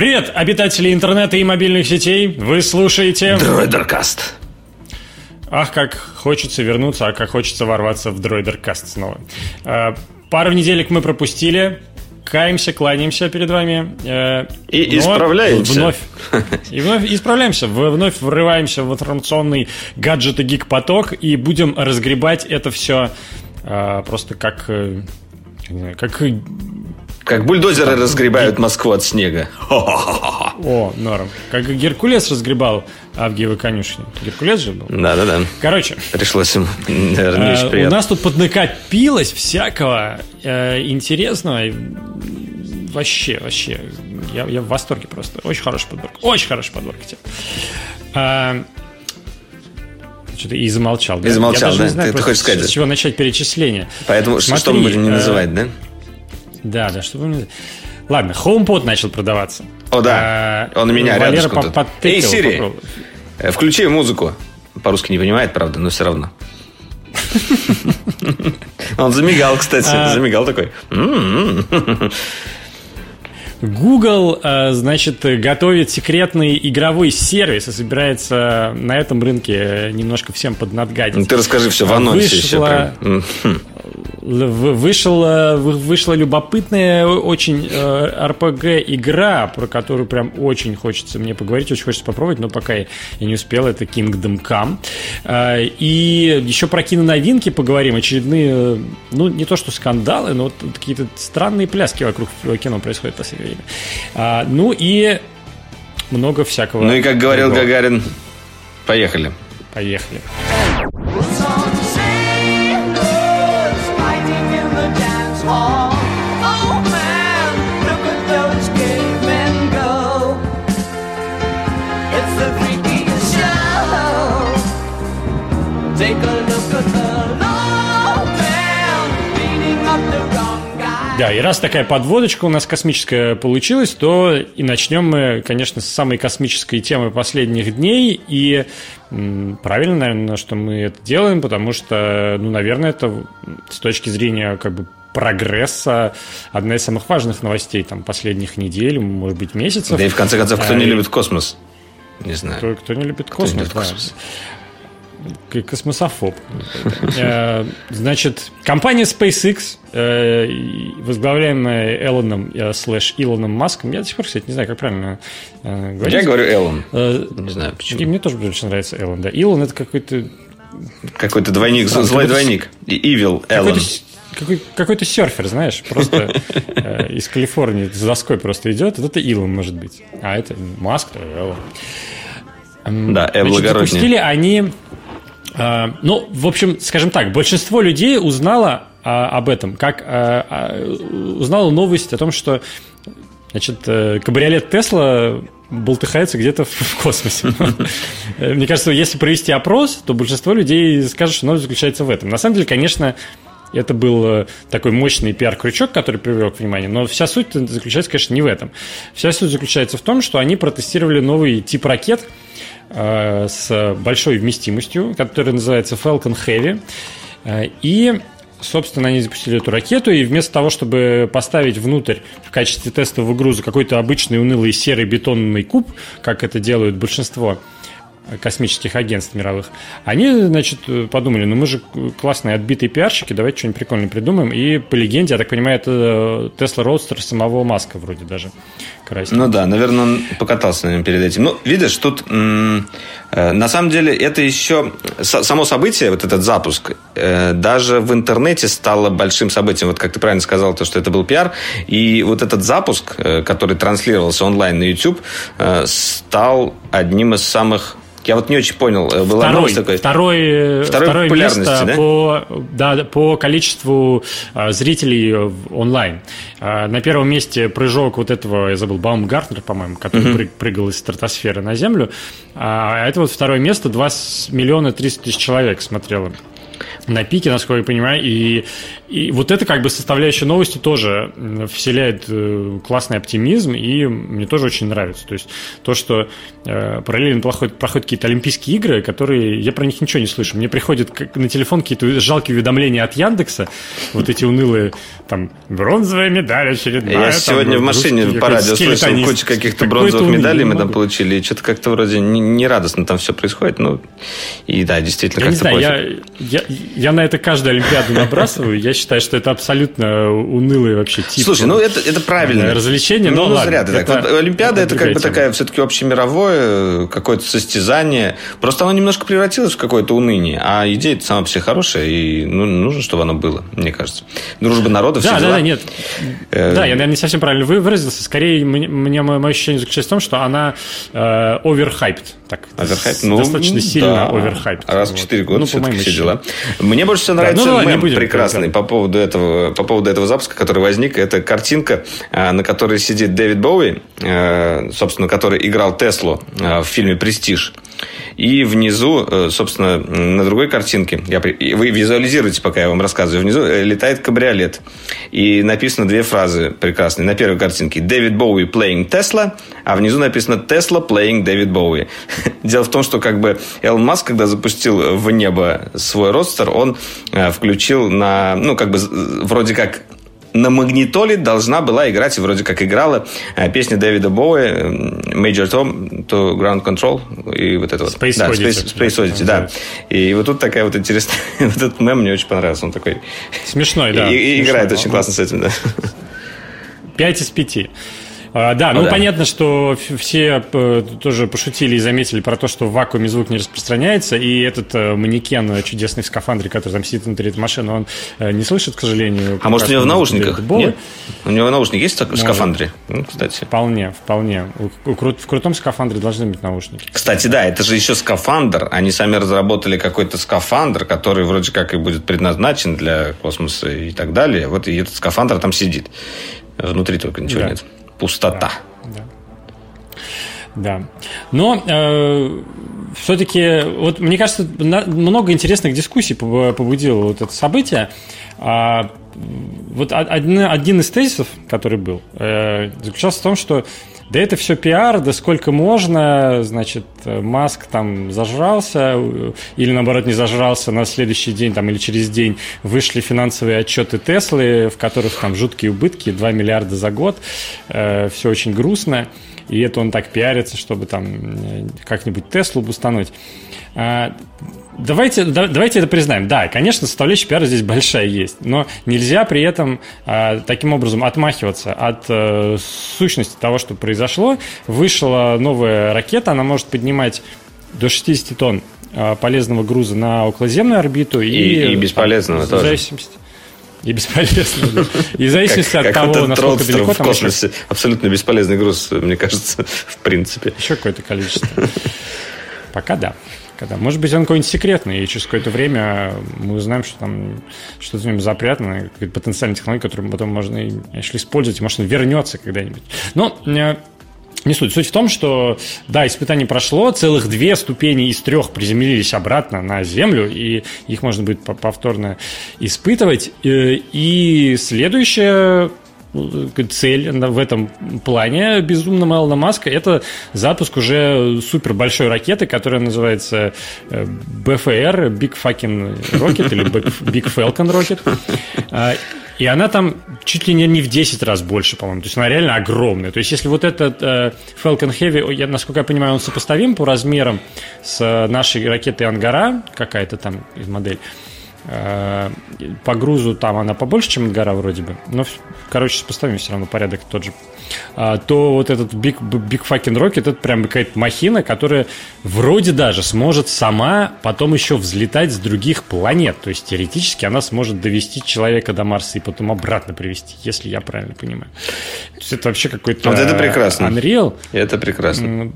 Привет, обитатели интернета и мобильных сетей. Вы слушаете... Дроидеркаст. Ах, как хочется вернуться, а как хочется ворваться в Дроидеркаст снова. А, пару неделек мы пропустили. Каемся, кланяемся перед вами. Э, и исправляемся. Вновь, и вновь исправляемся. Вновь врываемся в информационный гаджет и гик-поток и будем разгребать это все а, просто как... Э, как как бульдозеры разгребают Москву от снега. О, норм. Как Геркулес разгребал Авгиевы конюшни. Геркулес же был? Да-да-да. Короче. Пришлось ему, наверное, очень приятно. У нас тут поднакопилось всякого э, интересного. Вообще, вообще. Я, я в восторге просто. Очень хорошая подборка. Очень хорошая подборка тебе. А, что-то и замолчал. И замолчал, да? Знаю, ты, ты хочешь сказать? С чего начать перечисление. Поэтому Смотри, что мы будем не э, называть, да? Да, да, чтобы. Ладно, HomePod начал продаваться. О, да. А, Он у меня Валера рядышком по Эй, Сири. Э, включи музыку. По-русски не понимает, правда, но все равно. Он замигал, кстати, а. замигал такой. Google, э, значит, готовит секретный игровой сервис и собирается на этом рынке немножко всем поднадгадить. Ну, ты расскажи все в анонсе. Вышла, все прям. Вышла, вышла любопытная очень RPG-игра, э, про которую прям очень хочется мне поговорить, очень хочется попробовать, но пока я, я не успел, это Kingdom Come. Э, и еще про киноновинки поговорим, очередные, ну, не то что скандалы, но вот какие-то странные пляски вокруг кино происходят в последнее время. Ну и много всякого. Ну и как говорил другого. Гагарин, поехали. Поехали. Да, и раз такая подводочка у нас космическая получилась, то и начнем мы, конечно, с самой космической темы последних дней. И правильно, наверное, что мы это делаем, потому что, ну, наверное, это с точки зрения как бы прогресса одна из самых важных новостей там последних недель, может быть, месяцев. Да и в конце концов, кто не любит космос? Не знаю. Кто, кто не любит космос, кто не любит да. Космос космософоб. Э, значит, компания SpaceX, э, возглавляемая Элоном э, слэш Илоном Маском, я до сих пор, кстати, не знаю, как правильно говорить. Я говорю Элон. Не знаю, почему. И мне тоже очень нравится Элон, да. Илон это какой-то... Какой-то двойник, злой двойник. Evil Элон. Какой, какой-то серфер, знаешь, просто э, из Калифорнии с доской просто идет. Вот это Илон, может быть. А это Маск, то Элон. Да, Значит, запустили они а, ну, в общем, скажем так, большинство людей узнало а, об этом, как а, а, узнало новость о том, что значит, э, кабриолет Тесла болтыхается где-то в космосе. Мне кажется, если провести опрос, то большинство людей скажут, что новость заключается в этом. На самом деле, конечно, это был э, такой мощный пиар-крючок, который привлек внимание, но вся суть заключается, конечно, не в этом. Вся суть заключается в том, что они протестировали новый тип ракет – с большой вместимостью, который называется Falcon Heavy. Э, и собственно, они запустили эту ракету, и вместо того, чтобы поставить внутрь в качестве тестового груза какой-то обычный унылый серый бетонный куб, как это делают большинство космических агентств мировых, они, значит, подумали, ну мы же классные отбитые пиарщики, давайте что-нибудь прикольное придумаем. И по легенде, я так понимаю, это Tesla Roadster самого Маска вроде даже красит. Ну да, наверное, он покатался на нем перед этим. Ну, видишь, тут э, на самом деле это еще само событие, вот этот запуск, э, даже в интернете стало большим событием. Вот как ты правильно сказал, то, что это был пиар. И вот этот запуск, э, который транслировался онлайн на YouTube, стал одним из самых я вот не очень понял. Была второй, новость такой. Второй, второй второе место да? по, да, по количеству а, зрителей онлайн. А, на первом месте прыжок вот этого, я забыл, Баумгартнер, по-моему, который uh-huh. прыгал из стратосферы на Землю. А это вот второе место, 2 миллиона 300 тысяч человек смотрело. На пике, насколько я понимаю, и, и вот это как бы составляющая новости тоже вселяет э, классный оптимизм, и мне тоже очень нравится. То есть то, что э, параллельно проходят, проходят какие-то Олимпийские игры, которые я про них ничего не слышу. Мне приходят на телефон какие-то жалкие уведомления от Яндекса, вот эти унылые, там, бронзовая медаль очередная. Я там, сегодня в машине по радио слышал кучу каких-то бронзовых медалей мы там получили, и что-то как-то вроде не, не радостно там все происходит. Ну, и да, действительно, как-то я, я, я на это каждую Олимпиаду набрасываю. Я считаю, что это абсолютно унылый вообще тип. Слушай, ну это, это правильно. Развлечение, ну, ну ладно, зря ты это, так. Вот, Олимпиада это, это как бы такая все-таки общемировое какое-то состязание. Просто оно немножко превратилось в какое-то уныние. А идея это сама по себе хорошая, и ну, нужно, чтобы оно было, мне кажется. Дружба народов, да, все да, дела. Да, нет. Э... Да, я, наверное, не совсем правильно выразился. Скорее, мне, мое ощущение заключается в том, что она э, оверхайпт. Так, оверхайп? Ну, достаточно сильно да. оверхайпт. Раз в 4 года ну, все-таки все дела. Мне больше всего нравится да, ну, мем прекрасный по поводу, этого, по поводу этого запуска, который возник. Это картинка, э, на которой сидит Дэвид Боуи, э, собственно, который играл Теслу э, в фильме «Престиж». И внизу, собственно, на другой картинке, я, вы визуализируете, пока я вам рассказываю, внизу летает кабриолет. И написано две фразы прекрасные. На первой картинке «Дэвид Боуи playing Tesla», а внизу написано «Tesla playing Дэвид Боуи». Дело в том, что как бы Элон Маск, когда запустил в небо свой родстер, он включил на, ну, как бы вроде как на магнитоле должна была играть, и вроде как играла, э, песня Дэвида Боуи Major Tom to Ground Control и вот это вот. Space да, Odyssey. Space, Space Odyssey, да. И вот тут такая вот интересная... вот этот мем мне очень понравился. Он такой... Смешной, да. И, и играет очень классно с этим, да. Пять из пяти. А, да, ну, ну да. понятно, что все э, тоже пошутили и заметили про то, что в вакууме звук не распространяется, и этот э, манекен чудесный в скафандре, который там сидит внутри этой машины, он э, не слышит, к сожалению. А может, у него в наушниках? Нет? У него наушники есть в скафандре? Ну, кстати. Вполне, вполне. В крутом скафандре должны быть наушники. Кстати, да, это же еще скафандр. Они сами разработали какой-то скафандр, который вроде как и будет предназначен для космоса и так далее. Вот и этот скафандр там сидит. Внутри только ничего да. нет пустота. Да. да. Но э, все-таки, вот мне кажется, много интересных дискуссий побудило вот это событие. А, вот один, один из тезисов, который был, э, заключался в том, что да это все пиар, да сколько можно, значит, Маск там зажрался, или наоборот не зажрался, на следующий день там или через день вышли финансовые отчеты Теслы, в которых там жуткие убытки, 2 миллиарда за год, э, все очень грустно, и это он так пиарится, чтобы там э, как-нибудь Теслу бустануть. А, давайте, давайте это признаем. Да, конечно, составляющая пиара здесь большая есть, но нельзя при этом а, таким образом отмахиваться от а, сущности того, что произошло. Вышла новая ракета, она может поднимать до 60 тонн а, полезного груза на околоземную орбиту и, и, и бесполезного там, тоже. Зависимости. И бесполезно. И в зависимости от того, насколько далеко в космосе абсолютно бесполезный груз, мне кажется, в принципе. Еще какое-то количество. Пока да. Когда, может быть, он какой-нибудь секретный, и через какое-то время мы узнаем, что там что-то в нем запрятано, какая-то потенциальная технология, которую потом можно если использовать, и, может, он вернется когда-нибудь. Но э, не суть. Суть в том, что, да, испытание прошло, целых две ступени из трех приземлились обратно на Землю, и их можно будет повторно испытывать. Э, и следующее цель в этом плане безумного Элона Маска – это запуск уже супер большой ракеты, которая называется э, Big Fucking Rocket или Big Falcon Rocket. И она там чуть ли не в 10 раз больше, по-моему. То есть она реально огромная. То есть если вот этот э, Falcon Heavy, я, насколько я понимаю, он сопоставим по размерам с нашей ракетой Ангара, какая-то там модель, Э, по грузу там она побольше, чем гора вроде бы, но, короче, поставим все равно порядок тот же. А, то вот этот Big, Big Fucking Rocket, это прям какая-то махина, которая вроде даже сможет сама потом еще взлетать с других планет. То есть, теоретически она сможет довести человека до Марса и потом обратно привести, если я правильно понимаю. То есть, это вообще какой-то вот это прекрасно. Unreal. Это прекрасно.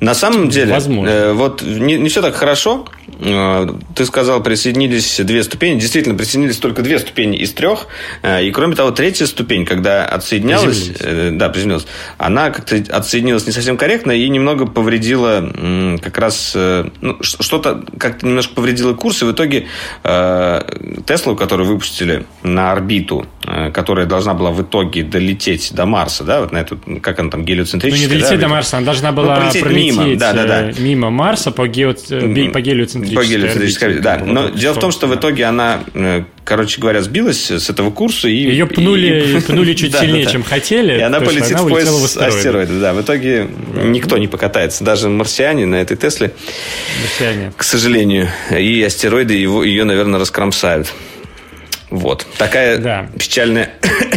На самом деле, Возможно. Э, вот не, не все так хорошо. Э, ты сказал, присоединились две ступени. Действительно, присоединились только две ступени из трех. Э, и кроме того, третья ступень, когда отсоединялась, э, да, приземлилась, она как-то отсоединилась не совсем корректно и немного повредила как раз э, ну, что-то как-то немножко повредило курс. И в итоге э, Теслу, которую выпустили на орбиту, э, которая должна была в итоге долететь до Марса, да, вот на эту, как она там, гелиоцентрическая. Ну, не долететь да, до Марса, она должна была ну, пролететь пролететь мимо, да, да, да. мимо Марса по, гео... по гелиоцентрической по гелиоцентрической орбите. да. Но дело в том, что в итоге она, короче говоря, сбилась с этого курса и... Ее пнули, и- пнули чуть сильнее, да, да. чем хотели. И она полетит она в пояс астероиды. астероидов. Да, в итоге никто не покатается. Даже марсиане на этой Тесле, Марсиане. к сожалению. И астероиды его, ее, наверное, раскромсают. Вот. Такая Да. печальная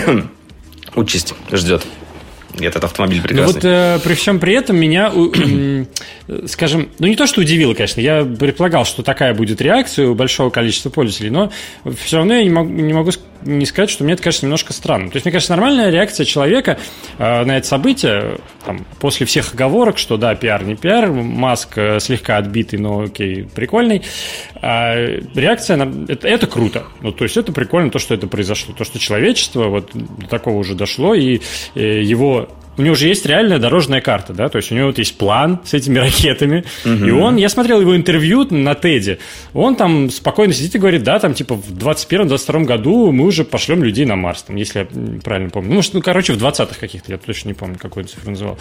участь ждет. Этот автомобиль Ну прекрасный. вот э, при всем при этом меня, э, скажем, ну не то, что удивило, конечно, я предполагал, что такая будет реакция у большого количества пользователей, но все равно я не могу, не могу не сказать, что мне это кажется немножко странным. То есть, мне кажется, нормальная реакция человека э, на это событие, там, после всех оговорок, что да, пиар не пиар, Маск э, слегка отбитый, но окей, прикольный, а, реакция, на, это, это круто. Ну, то есть, это прикольно, то, что это произошло, то, что человечество вот до такого уже дошло, и э, его у него же есть реальная дорожная карта, да, то есть у него вот есть план с этими ракетами, и он, я смотрел его интервью на Теди, он там спокойно сидит и говорит, да, там типа в 21-22 году мы уже пошлем людей на Марс, там, если я правильно помню. Ну, может, ну, короче, в 20-х каких-то, я точно не помню, какую цифру называл.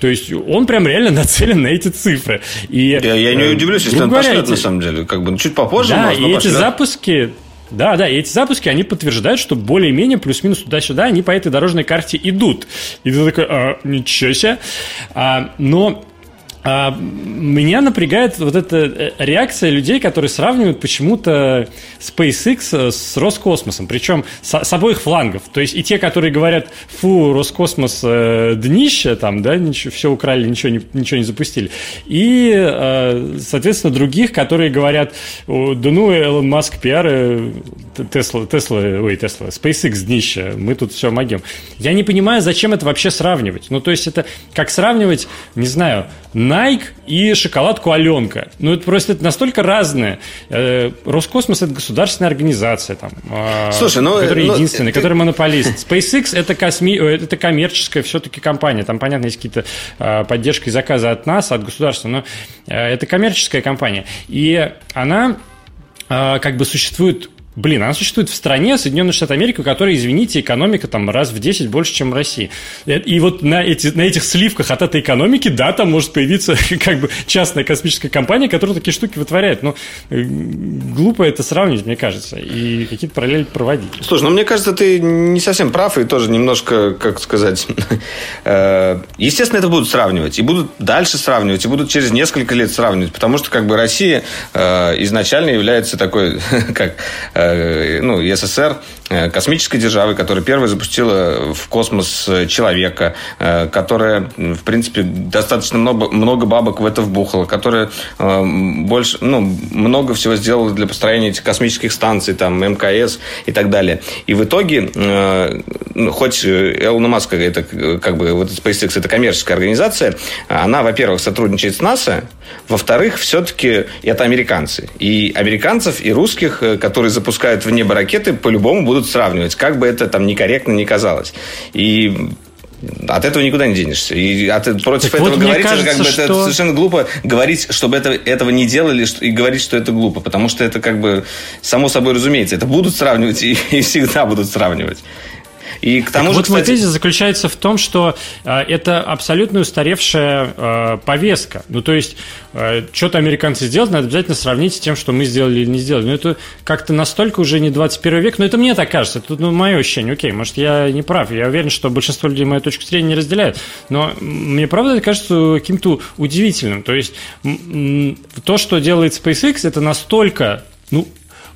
То есть он прям реально нацелен на эти цифры. И, Я, я не э, удивлюсь, если он пошлет, эти- на самом деле. Как бы, ну, чуть попозже, да, может, но и эти пошлет. запуски, да, да, и эти запуски, они подтверждают, что более-менее плюс-минус туда-сюда они по этой дорожной карте идут. И ты такой, а, ничего себе. А, но а, меня напрягает вот эта э, реакция людей, которые сравнивают почему-то SpaceX с Роскосмосом, причем с, с обоих флангов. То есть и те, которые говорят, фу, Роскосмос э, днище, там, да, ничего, все украли, ничего не, ничего не запустили. И, э, соответственно, других, которые говорят, «О, да ну, Элон Маск пиар, э, Тесла, Тесла, ой, Тесла, SpaceX днище, мы тут все могем. Я не понимаю, зачем это вообще сравнивать. Ну, то есть это как сравнивать, не знаю, Nike и шоколадку Аленка. Ну, это просто это настолько разное. Э, Роскосмос – это государственная организация, там, э, Слушай, ну, которая ну, единственная, ты- которая монополист. SpaceX – это, косми... э, это коммерческая все-таки компания. Там, понятно, есть какие-то э, поддержка и заказы от нас, от государства, но э, это коммерческая компания. И она э, как бы существует Блин, она существует в стране Соединенных Штатов Америки, у которой, извините, экономика там раз в 10 больше, чем в России. И, и вот на, эти, на этих сливках от этой экономики, да, там может появиться как бы частная космическая компания, которая такие штуки вытворяет. Но э, глупо это сравнивать, мне кажется, и какие-то параллели проводить. Слушай, ну мне кажется, ты не совсем прав и тоже немножко, как сказать, э, естественно, это будут сравнивать и будут дальше сравнивать и будут через несколько лет сравнивать, потому что как бы Россия э, изначально является такой, как, э, ну, СССР э, космической державой, которая первая запустила в космос человека, э, которая, в принципе, достаточно много, много бабок в это вбухала, которая э, больше, ну, много всего сделала для построения этих космических станций, там, МКС и так далее. И в итоге, э, ну, хоть Элона Маска, это э, как бы вот SpaceX, это коммерческая организация, она, во-первых, сотрудничает с НАСА, во-вторых, все-таки это американцы. И американцев, и русских, э, которые запускают в небо ракеты, по-любому будут сравнивать, как бы это там некорректно ни казалось. И от этого никуда не денешься. И от, против Так этого вот, говорить, это как бы кажется, это что- совершенно глупо говорить, чтобы это, этого не делали, что- и говорить, что это глупо. Потому что это как бы само собой разумеется. Это будут сравнивать и, и всегда будут сравнивать. И к тому Так же, вот мой кстати, тезис заключается в том, что э, это абсолютно устаревшая э, повестка. Ну, то есть, э, что-то американцы сделали, надо обязательно сравнить с тем, что мы сделали или не сделали. Но это как-то настолько уже не 21 век, но это мне так кажется, это ну, мое ощущение. Окей, может, я не прав, я уверен, что большинство людей мою точку зрения не разделяют, но мне правда это кажется каким-то удивительным. То есть, то, что делает SpaceX, это настолько, ну,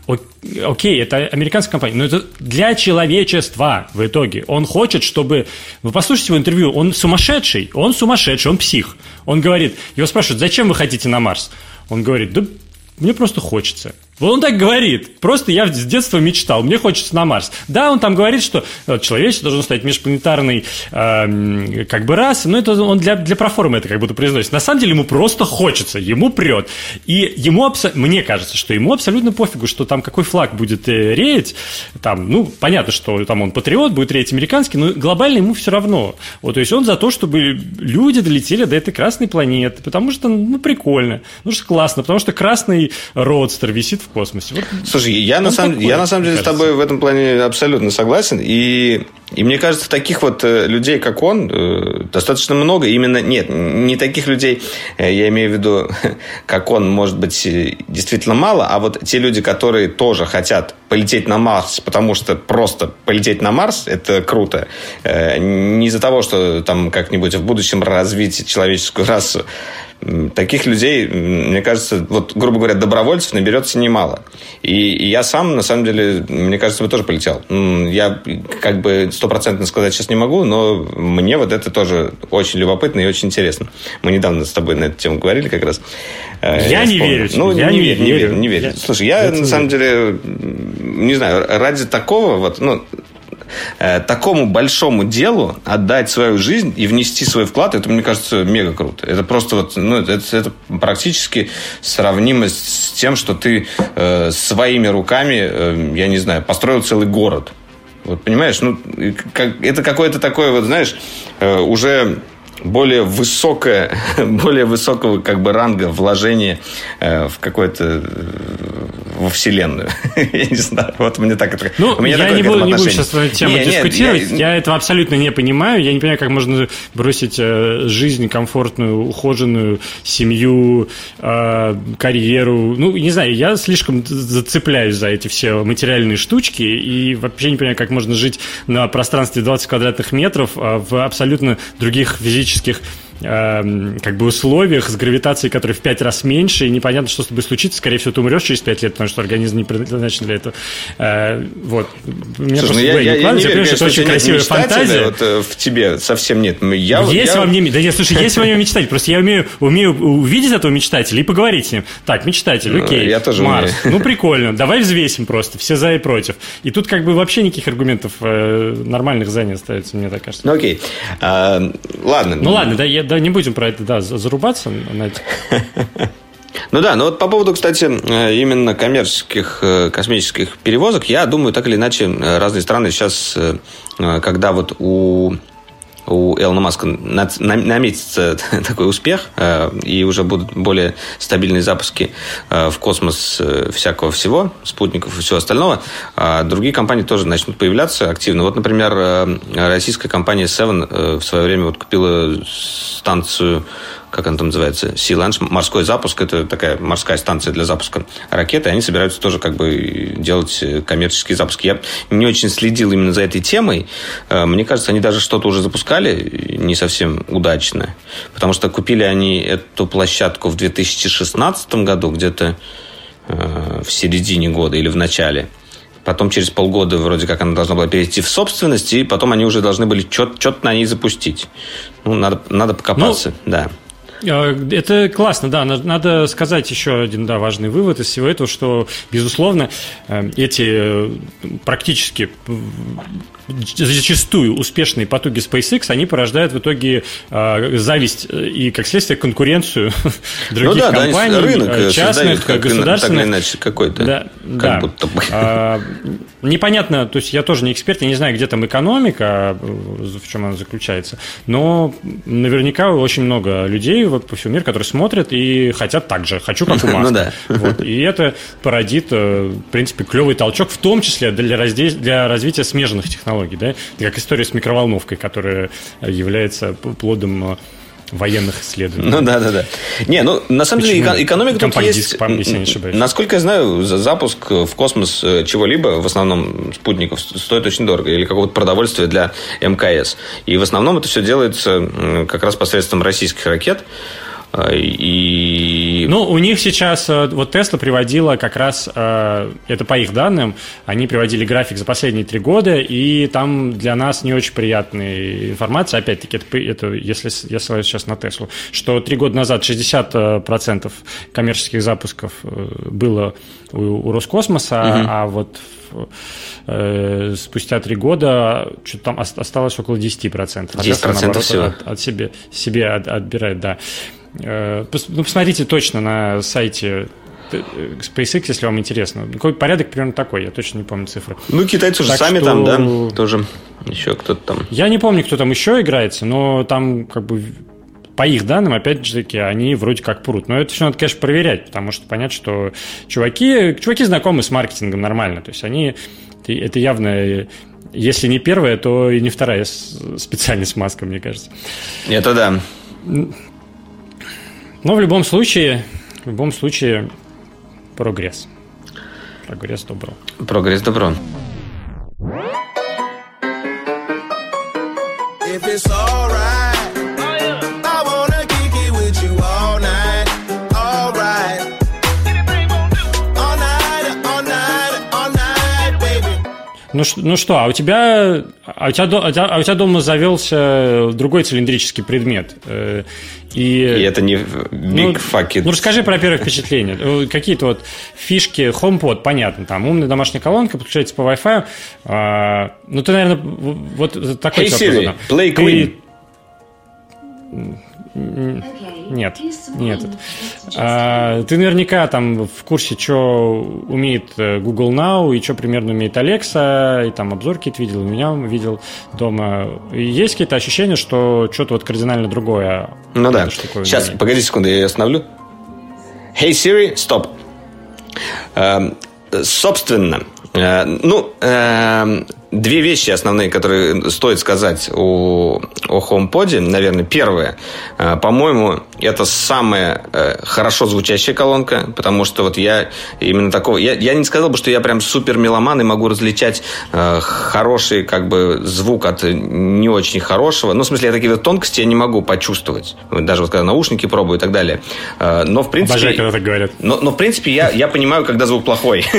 Окей, это американская компания, но это для человечества в итоге. Он хочет, чтобы... Вы послушайте его интервью, он сумасшедший, он сумасшедший, он псих. Он говорит, его спрашивают, зачем вы хотите на Марс? Он говорит, да мне просто хочется. Он так говорит. Просто я с детства мечтал, мне хочется на Марс. Да, он там говорит, что э, человечество должно стать межпланетарной э, как бы расой, но это он для, для проформы это как будто произносит. На самом деле ему просто хочется, ему прет. И ему, мне кажется, что ему абсолютно пофигу, что там какой флаг будет э, реять. Там, ну, понятно, что там он патриот, будет реять американский, но глобально ему все равно. Вот, то есть он за то, чтобы люди долетели до этой красной планеты, потому что, ну, прикольно, ну, что классно, потому что красный родстер висит в космосе. Вот Слушай, я на, самом, такой, я на самом деле кажется. с тобой в этом плане абсолютно согласен. И, и мне кажется, таких вот э, людей, как он, э, достаточно много. Именно, нет, не таких людей, э, я имею в виду, как он, может быть, действительно мало, а вот те люди, которые тоже хотят полететь на Марс, потому что просто полететь на Марс – это круто. Не из-за того, что там как-нибудь в будущем развить человеческую расу, таких людей, мне кажется, вот, грубо говоря, добровольцев наберется немало. И, я сам, на самом деле, мне кажется, бы тоже полетел. Я как бы стопроцентно сказать сейчас не могу, но мне вот это тоже очень любопытно и очень интересно. Мы недавно с тобой на эту тему говорили как раз. Э, я, я не верю. Ну, я не, не, верю, не верю, не верю. Я... Слушай, я, я на самом деле, не знаю, ради такого вот, ну, Э, такому большому делу отдать свою жизнь и внести свой вклад, это, мне кажется, мега круто. Это просто вот, ну, это, это практически сравнимо с тем, что ты э, своими руками, э, я не знаю, построил целый город. Вот понимаешь, ну, как, это какое-то такое, вот, знаешь, э, уже более высокое, более высокого как бы ранга вложения э, в какое-то э, во вселенную. я не знаю, вот мне так это. Ну, меня я не буду, не буду сейчас эту тему не, дискутировать. Нет, я... я этого абсолютно не понимаю. Я не понимаю, как можно бросить э, жизнь комфортную, ухоженную, семью, э, карьеру. Ну, не знаю, я слишком зацепляюсь за эти все материальные штучки и вообще не понимаю, как можно жить на пространстве 20 квадратных метров э, в абсолютно других физических физических э, как бы условиях с гравитацией, которая в пять раз меньше, и непонятно, что с тобой случится. Скорее всего, ты умрешь через пять лет, потому что организм не предназначен для этого. Э, вот. Мне Слушай, ну я, я, я не верю, что это очень красивая фантазия. Вот, э, в тебе совсем нет. Я, есть я... во мне... Да нет, слушай, есть во мне мечтатель. Просто я умею, умею увидеть этого мечтателя и поговорить с ним. Так, мечтатель, ну, окей. Я тоже Марс. Ну, прикольно. Давай взвесим просто. Все за и против. И тут как бы вообще никаких аргументов э, нормальных за не остается, мне так кажется. Ну, окей. А, ладно. Ну, ладно, да, я, да, не будем про это, да, зарубаться на это. Ну да, но вот по поводу, кстати, э, именно коммерческих э, космических перевозок, я думаю, так или иначе, э, разные страны сейчас, когда вот у у Элона Маска наметится такой успех, и уже будут более стабильные запуски в космос всякого всего, спутников и всего остального, а другие компании тоже начнут появляться активно. Вот, например, российская компания Seven в свое время вот купила станцию как она там называется, Sea Launch, морской запуск, это такая морская станция для запуска ракеты, они собираются тоже как бы делать коммерческие запуски. Я не очень следил именно за этой темой. Э, мне кажется, они даже что-то уже запускали не совсем удачно, потому что купили они эту площадку в 2016 году, где-то э, в середине года или в начале. Потом через полгода вроде как она должна была перейти в собственность, и потом они уже должны были что-то на ней запустить. Ну, надо, надо покопаться, ну, да. Э, это классно, да. Надо сказать еще один да, важный вывод из всего этого, что, безусловно, э, эти э, практически зачастую успешные потуги SpaceX, они порождают в итоге э, зависть и, как следствие, конкуренцию других ну, да, компаний, да, рынок частных, как, государственных. Так иначе какой-то. Да, как да. будто бы. А, непонятно, то есть я тоже не эксперт, я не знаю, где там экономика, в чем она заключается, но наверняка очень много людей вот, по всему миру, которые смотрят и хотят так же, хочу как у Маска. Ну, да. вот, и это породит, в принципе, клевый толчок, в том числе для, развития смежных технологий технологий, да? как история с микроволновкой, которая является плодом э, военных исследований. Ну да, да, да. Не, ну на самом Почему? деле экономика тут есть. если не ошибаюсь. Насколько я знаю, за запуск в космос э, чего-либо, в основном спутников, стоит очень дорого. Или какого-то продовольствия для МКС. И в основном это все делается как раз посредством российских ракет. И... Ну, у них сейчас, вот Tesla приводила как раз, это по их данным, они приводили график за последние три года, и там для нас не очень приятная информация, опять-таки, это, это если, если сейчас на Теслу, что три года назад 60% коммерческих запусков было у, у Роскосмоса, угу. а вот э, спустя три года что-то там осталось около 10%. 10% а наоборот, всего. От, от себе, себе от, отбирает, да. Э, ну, посмотрите точно на сайте э, SpaceX, если вам интересно. Какой порядок примерно такой, я точно не помню цифры. Ну, китайцы уже сами что... там, да, тоже еще кто-то там. Я не помню, кто там еще играется, но там как бы по их данным, опять же таки, они вроде как прут. Но это все надо, конечно, проверять, потому что понять, что чуваки, чуваки знакомы с маркетингом нормально. То есть они, это явно если не первая, то и не вторая специальность маска, мне кажется. Это да. Но в любом случае, в любом случае, прогресс. Прогресс добро. Прогресс добро. If it's alright. Ну, ну что, а у тебя, а у тебя, а у тебя дома завелся другой цилиндрический предмет. Э, и, и это не big ну, fucking... Ну, расскажи про первые впечатления. Э, какие-то вот фишки, HomePod, понятно, там умная домашняя колонка, подключается по Wi-Fi. А, ну, ты, наверное, вот такой hey, Siri, play Queen. Ты... Нет, нет. А, ты наверняка там в курсе, что умеет э, Google Now и что примерно умеет Alexa, и там обзор какие-то видел, меня видел дома. И есть какие-то ощущения, что что-то вот кардинально другое. Ну да. Сейчас, умеет. погоди секунду, я ее остановлю. Hey Siri, stop. Эм, собственно, э, ну, эм, Две вещи основные, которые стоит сказать о, о HomePod. Наверное, первое. Э, по-моему, это самая э, хорошо звучащая колонка, потому что вот я именно такого... Я, я не сказал бы, что я прям супер меломан и могу различать э, хороший как бы звук от не очень хорошего. Ну, в смысле, я такие вот тонкости я не могу почувствовать. Даже вот когда наушники пробую и так далее. Но, в принципе... Обожаю, когда так говорят. Но, но в принципе, я, я понимаю, когда звук плохой.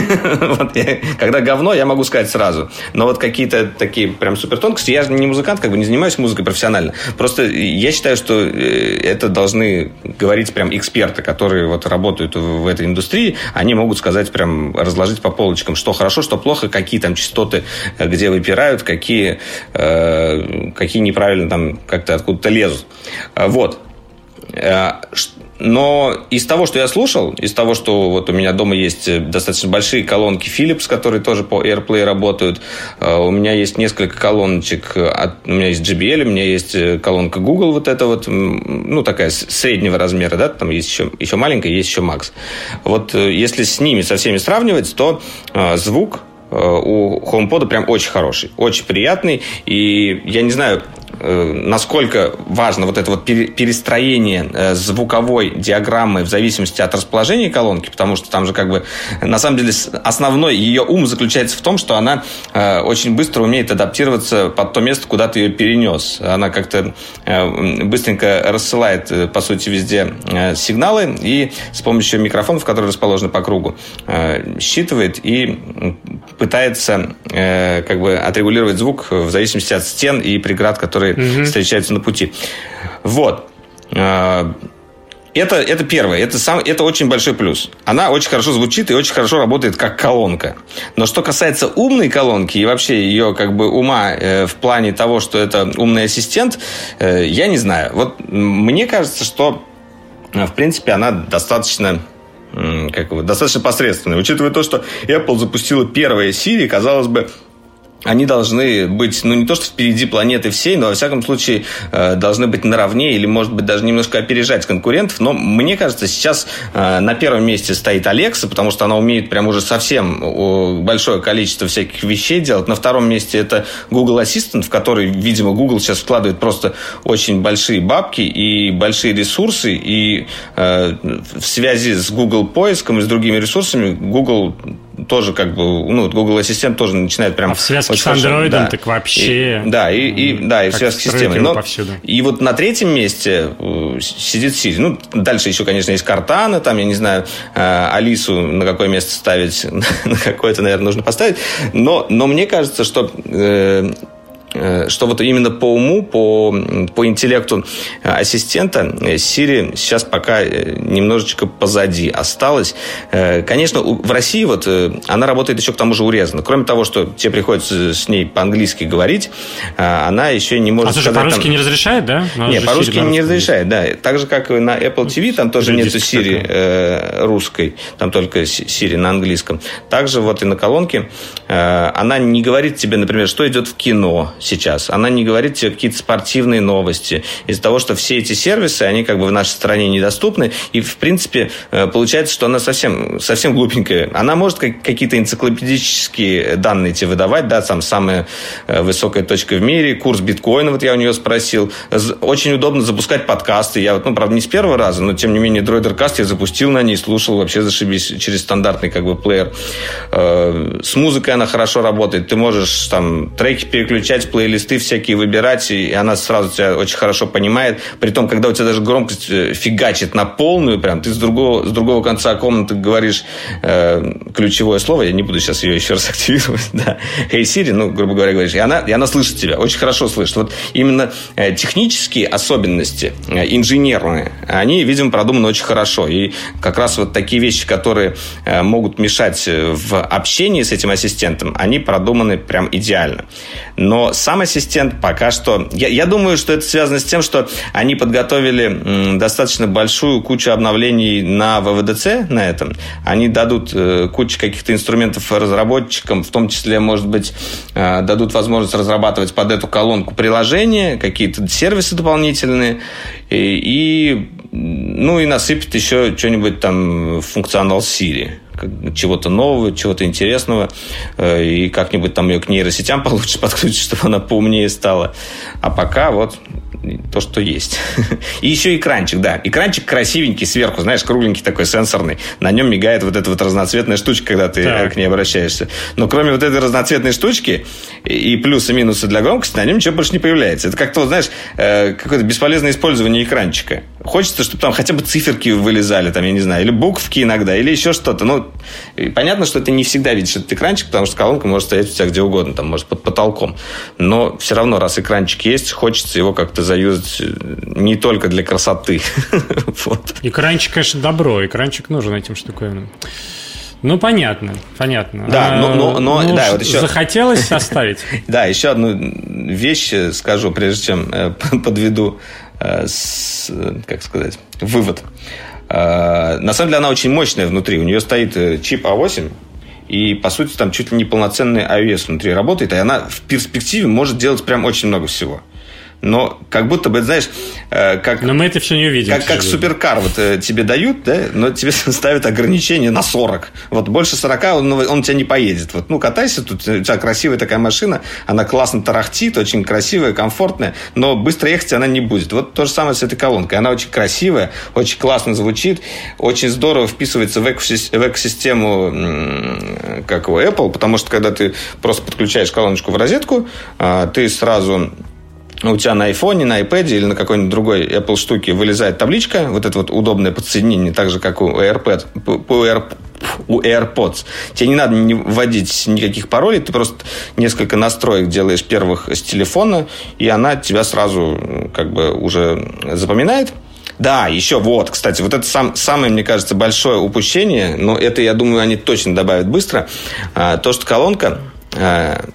Когда говно, я могу сказать сразу. Но вот какие-то такие прям супер тонкости. Я же не музыкант, как бы не занимаюсь музыкой профессионально. Просто я считаю, что э, это должны говорить прям эксперты, которые вот работают в этой индустрии. Они могут сказать прям, разложить по полочкам, что хорошо, что плохо, какие там частоты э, где выпирают, какие, э, какие неправильно там как-то откуда-то лезут. Вот. Но из того, что я слушал, из того, что вот у меня дома есть э, достаточно большие колонки Philips, которые тоже по AirPlay работают, э, у меня есть несколько колоночек, от, у меня есть JBL, у меня есть э, колонка Google вот эта вот, ну, такая среднего размера, да, там есть еще, еще маленькая, есть еще Max. Вот если с ними со всеми сравнивать, то звук у HomePod прям очень хороший, очень приятный. И я не знаю, Э, насколько важно вот это вот перестроение э, звуковой диаграммы в зависимости от расположения колонки, потому что там же как бы на самом деле основной ее ум заключается в том, что она э, очень быстро умеет адаптироваться под то место, куда ты ее перенес. Она как-то быстренько рассылает, по сути, везде сигналы и с помощью микрофонов, которые расположены по кругу, считывает и пытается как бы отрегулировать звук в зависимости от стен и преград, которые которые угу. встречаются на пути. Вот. А, это, это первое, это, сам, это очень большой плюс. Она очень хорошо звучит и очень хорошо работает как колонка. Но что касается умной колонки и вообще ее как бы ума э, в плане того, что это умный ассистент, э, я не знаю. Вот мне кажется, что э, в принципе она достаточно как его, достаточно посредственная. Учитывая то, что Apple запустила первое Siri, казалось бы, они должны быть, ну, не то, что впереди планеты всей, но, во всяком случае, э, должны быть наравне или, может быть, даже немножко опережать конкурентов. Но мне кажется, сейчас э, на первом месте стоит Alexa, потому что она умеет прям уже совсем большое количество всяких вещей делать. На втором месте это Google Assistant, в который, видимо, Google сейчас вкладывает просто очень большие бабки и большие ресурсы. И э, в связи с Google поиском и с другими ресурсами Google тоже как бы, ну, Google Ассистент тоже начинает прям... А в связке с Android да. так вообще... И, да, и, и, да, и в связке с системой. Но, повсюду. И вот на третьем месте, э, сидит Siri. Ну, дальше еще, конечно, есть Картана, там, я не знаю, э, Алису на какое место ставить, на какое-то, наверное, нужно поставить. Но, но мне кажется, что Э, что вот именно по уму, по, по интеллекту ассистента э, Siri сейчас пока э, немножечко позади осталась. Конечно, в России вот она работает еще к тому же урезанно. Кроме того, что тебе приходится с ней по-английски говорить, она еще не может... А слушай, по-русски там... не разрешает, да? Надо Нет, по-русски не разрешает, да. Так же, как и на Apple TV, там тоже нет Siri э, русской, там только Siri на английском. Также вот и на колонке э, она не говорит тебе, например, что идет в кино, сейчас. Она не говорит тебе какие-то спортивные новости. Из-за того, что все эти сервисы, они как бы в нашей стране недоступны. И, в принципе, э, получается, что она совсем, совсем глупенькая. Она может какие-то энциклопедические данные тебе выдавать, да, там самая э, высокая точка в мире, курс биткоина, вот я у нее спросил. Очень удобно запускать подкасты. Я вот, ну, правда, не с первого раза, но, тем не менее, Дроидеркаст я запустил на ней, слушал, вообще зашибись через стандартный, как бы, плеер. Э, с музыкой она хорошо работает. Ты можешь там треки переключать, плейлисты всякие выбирать, и она сразу тебя очень хорошо понимает. Притом, когда у тебя даже громкость э, фигачит на полную, прям ты с другого, с другого конца комнаты говоришь э, ключевое слово, я не буду сейчас ее еще раз активировать, да, Hey Siri, ну, грубо говоря, говоришь, и она, и она слышит тебя, очень хорошо слышит. Вот именно э, технические особенности, э, инженерные, они, видимо, продуманы очень хорошо. И как раз вот такие вещи, которые э, могут мешать э, в общении с этим ассистентом, они продуманы прям идеально. Но сам ассистент пока что... Я, я думаю, что это связано с тем, что они подготовили достаточно большую кучу обновлений на ВВДЦ на этом. Они дадут э, кучу каких-то инструментов разработчикам, в том числе, может быть, э, дадут возможность разрабатывать под эту колонку приложения, какие-то сервисы дополнительные. И, и ну и насыпят еще что-нибудь там функционал Siri чего-то нового, чего-то интересного, э, и как-нибудь там ее к нейросетям получше подключить, чтобы она поумнее стала. А пока вот то, что есть. И еще экранчик, да. Экранчик красивенький сверху, знаешь, кругленький такой, сенсорный. На нем мигает вот эта вот разноцветная штучка, когда ты так. к ней обращаешься. Но кроме вот этой разноцветной штучки и плюсы и минусы для громкости, на нем ничего больше не появляется. Это как-то, знаешь, э, какое-то бесполезное использование экранчика. Хочется, чтобы там хотя бы циферки вылезали, там, я не знаю, или буквки иногда, или еще что-то. Ну, понятно, что ты не всегда видишь этот экранчик, потому что колонка может стоять у тебя где угодно, там, может, под потолком. Но все равно, раз экранчик есть, хочется его как-то заюзать э, не только для красоты. вот. Экранчик, конечно, добро. Экранчик нужен этим штуковинам. Ну, понятно, понятно. Да, но, но, но ну, да, вот еще... захотелось оставить. Да, еще одну вещь скажу, прежде чем э, подведу, э, как сказать, вывод. На самом деле она очень мощная внутри. У нее стоит чип А8, и, по сути, там чуть ли не полноценный iOS внутри работает, и она в перспективе может делать прям очень много всего но как будто бы, знаешь, э, как... Но мы это все не увидим. Как, как суперкар вот э, тебе дают, да, но тебе ставят ограничение на 40. Вот больше 40 он, он у тебя не поедет. Вот, ну, катайся, тут у тебя красивая такая машина, она классно тарахтит, очень красивая, комфортная, но быстро ехать она не будет. Вот то же самое с этой колонкой. Она очень красивая, очень классно звучит, очень здорово вписывается в экосистему, как у Apple, потому что когда ты просто подключаешь колоночку в розетку, а, ты сразу у тебя на айфоне, на iPad или на какой-нибудь другой Apple штуке вылезает табличка, вот это вот удобное подсоединение, так же, как у AirPod, у, Air, у AirPods. Тебе не надо вводить никаких паролей, ты просто несколько настроек делаешь первых с телефона, и она тебя сразу как бы уже запоминает. Да, еще вот, кстати, вот это сам, самое, мне кажется, большое упущение, но это, я думаю, они точно добавят быстро, а, то, что колонка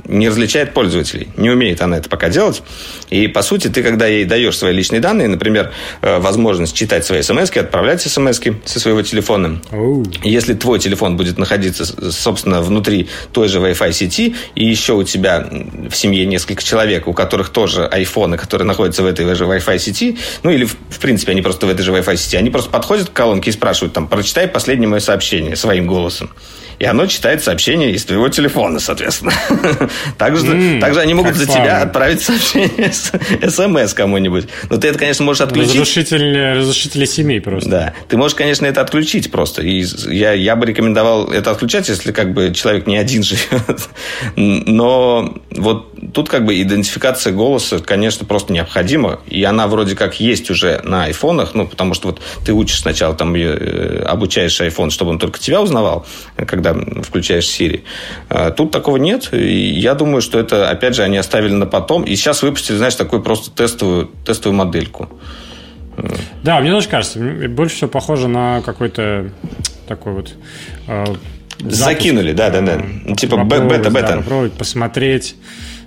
не различает пользователей. Не умеет она это пока делать. И, по сути, ты, когда ей даешь свои личные данные, например, э, возможность читать свои смс отправлять смс со своего телефона, oh. если твой телефон будет находиться, собственно, внутри той же Wi-Fi сети, и еще у тебя в семье несколько человек, у которых тоже айфоны, которые находятся в этой же Wi-Fi сети, ну или, в принципе, они просто в этой же Wi-Fi сети, они просто подходят к колонке и спрашивают, там, прочитай последнее мое сообщение своим голосом и оно читает сообщение из твоего телефона, соответственно. также, mm, также они могут за тебя отправить сообщение смс кому-нибудь. Но ты это, конечно, можешь отключить. Разрушитель, разрушители семей просто. Да. Ты можешь, конечно, это отключить просто. И я, я бы рекомендовал это отключать, если как бы человек не один живет. Но вот тут как бы идентификация голоса, конечно, просто необходима. И она вроде как есть уже на айфонах, ну, потому что вот ты учишь сначала, там, э, обучаешь iPhone, чтобы он только тебя узнавал, когда включаешь Siri. А тут такого нет. И я думаю, что это, опять же, они оставили на потом. И сейчас выпустили, знаешь, такую просто тестовую, тестовую модельку. Да, мне тоже кажется, больше всего похоже на какой-то такой вот э, Закинули, да, да, да. Типа бета-бета. Да, попробовать, посмотреть.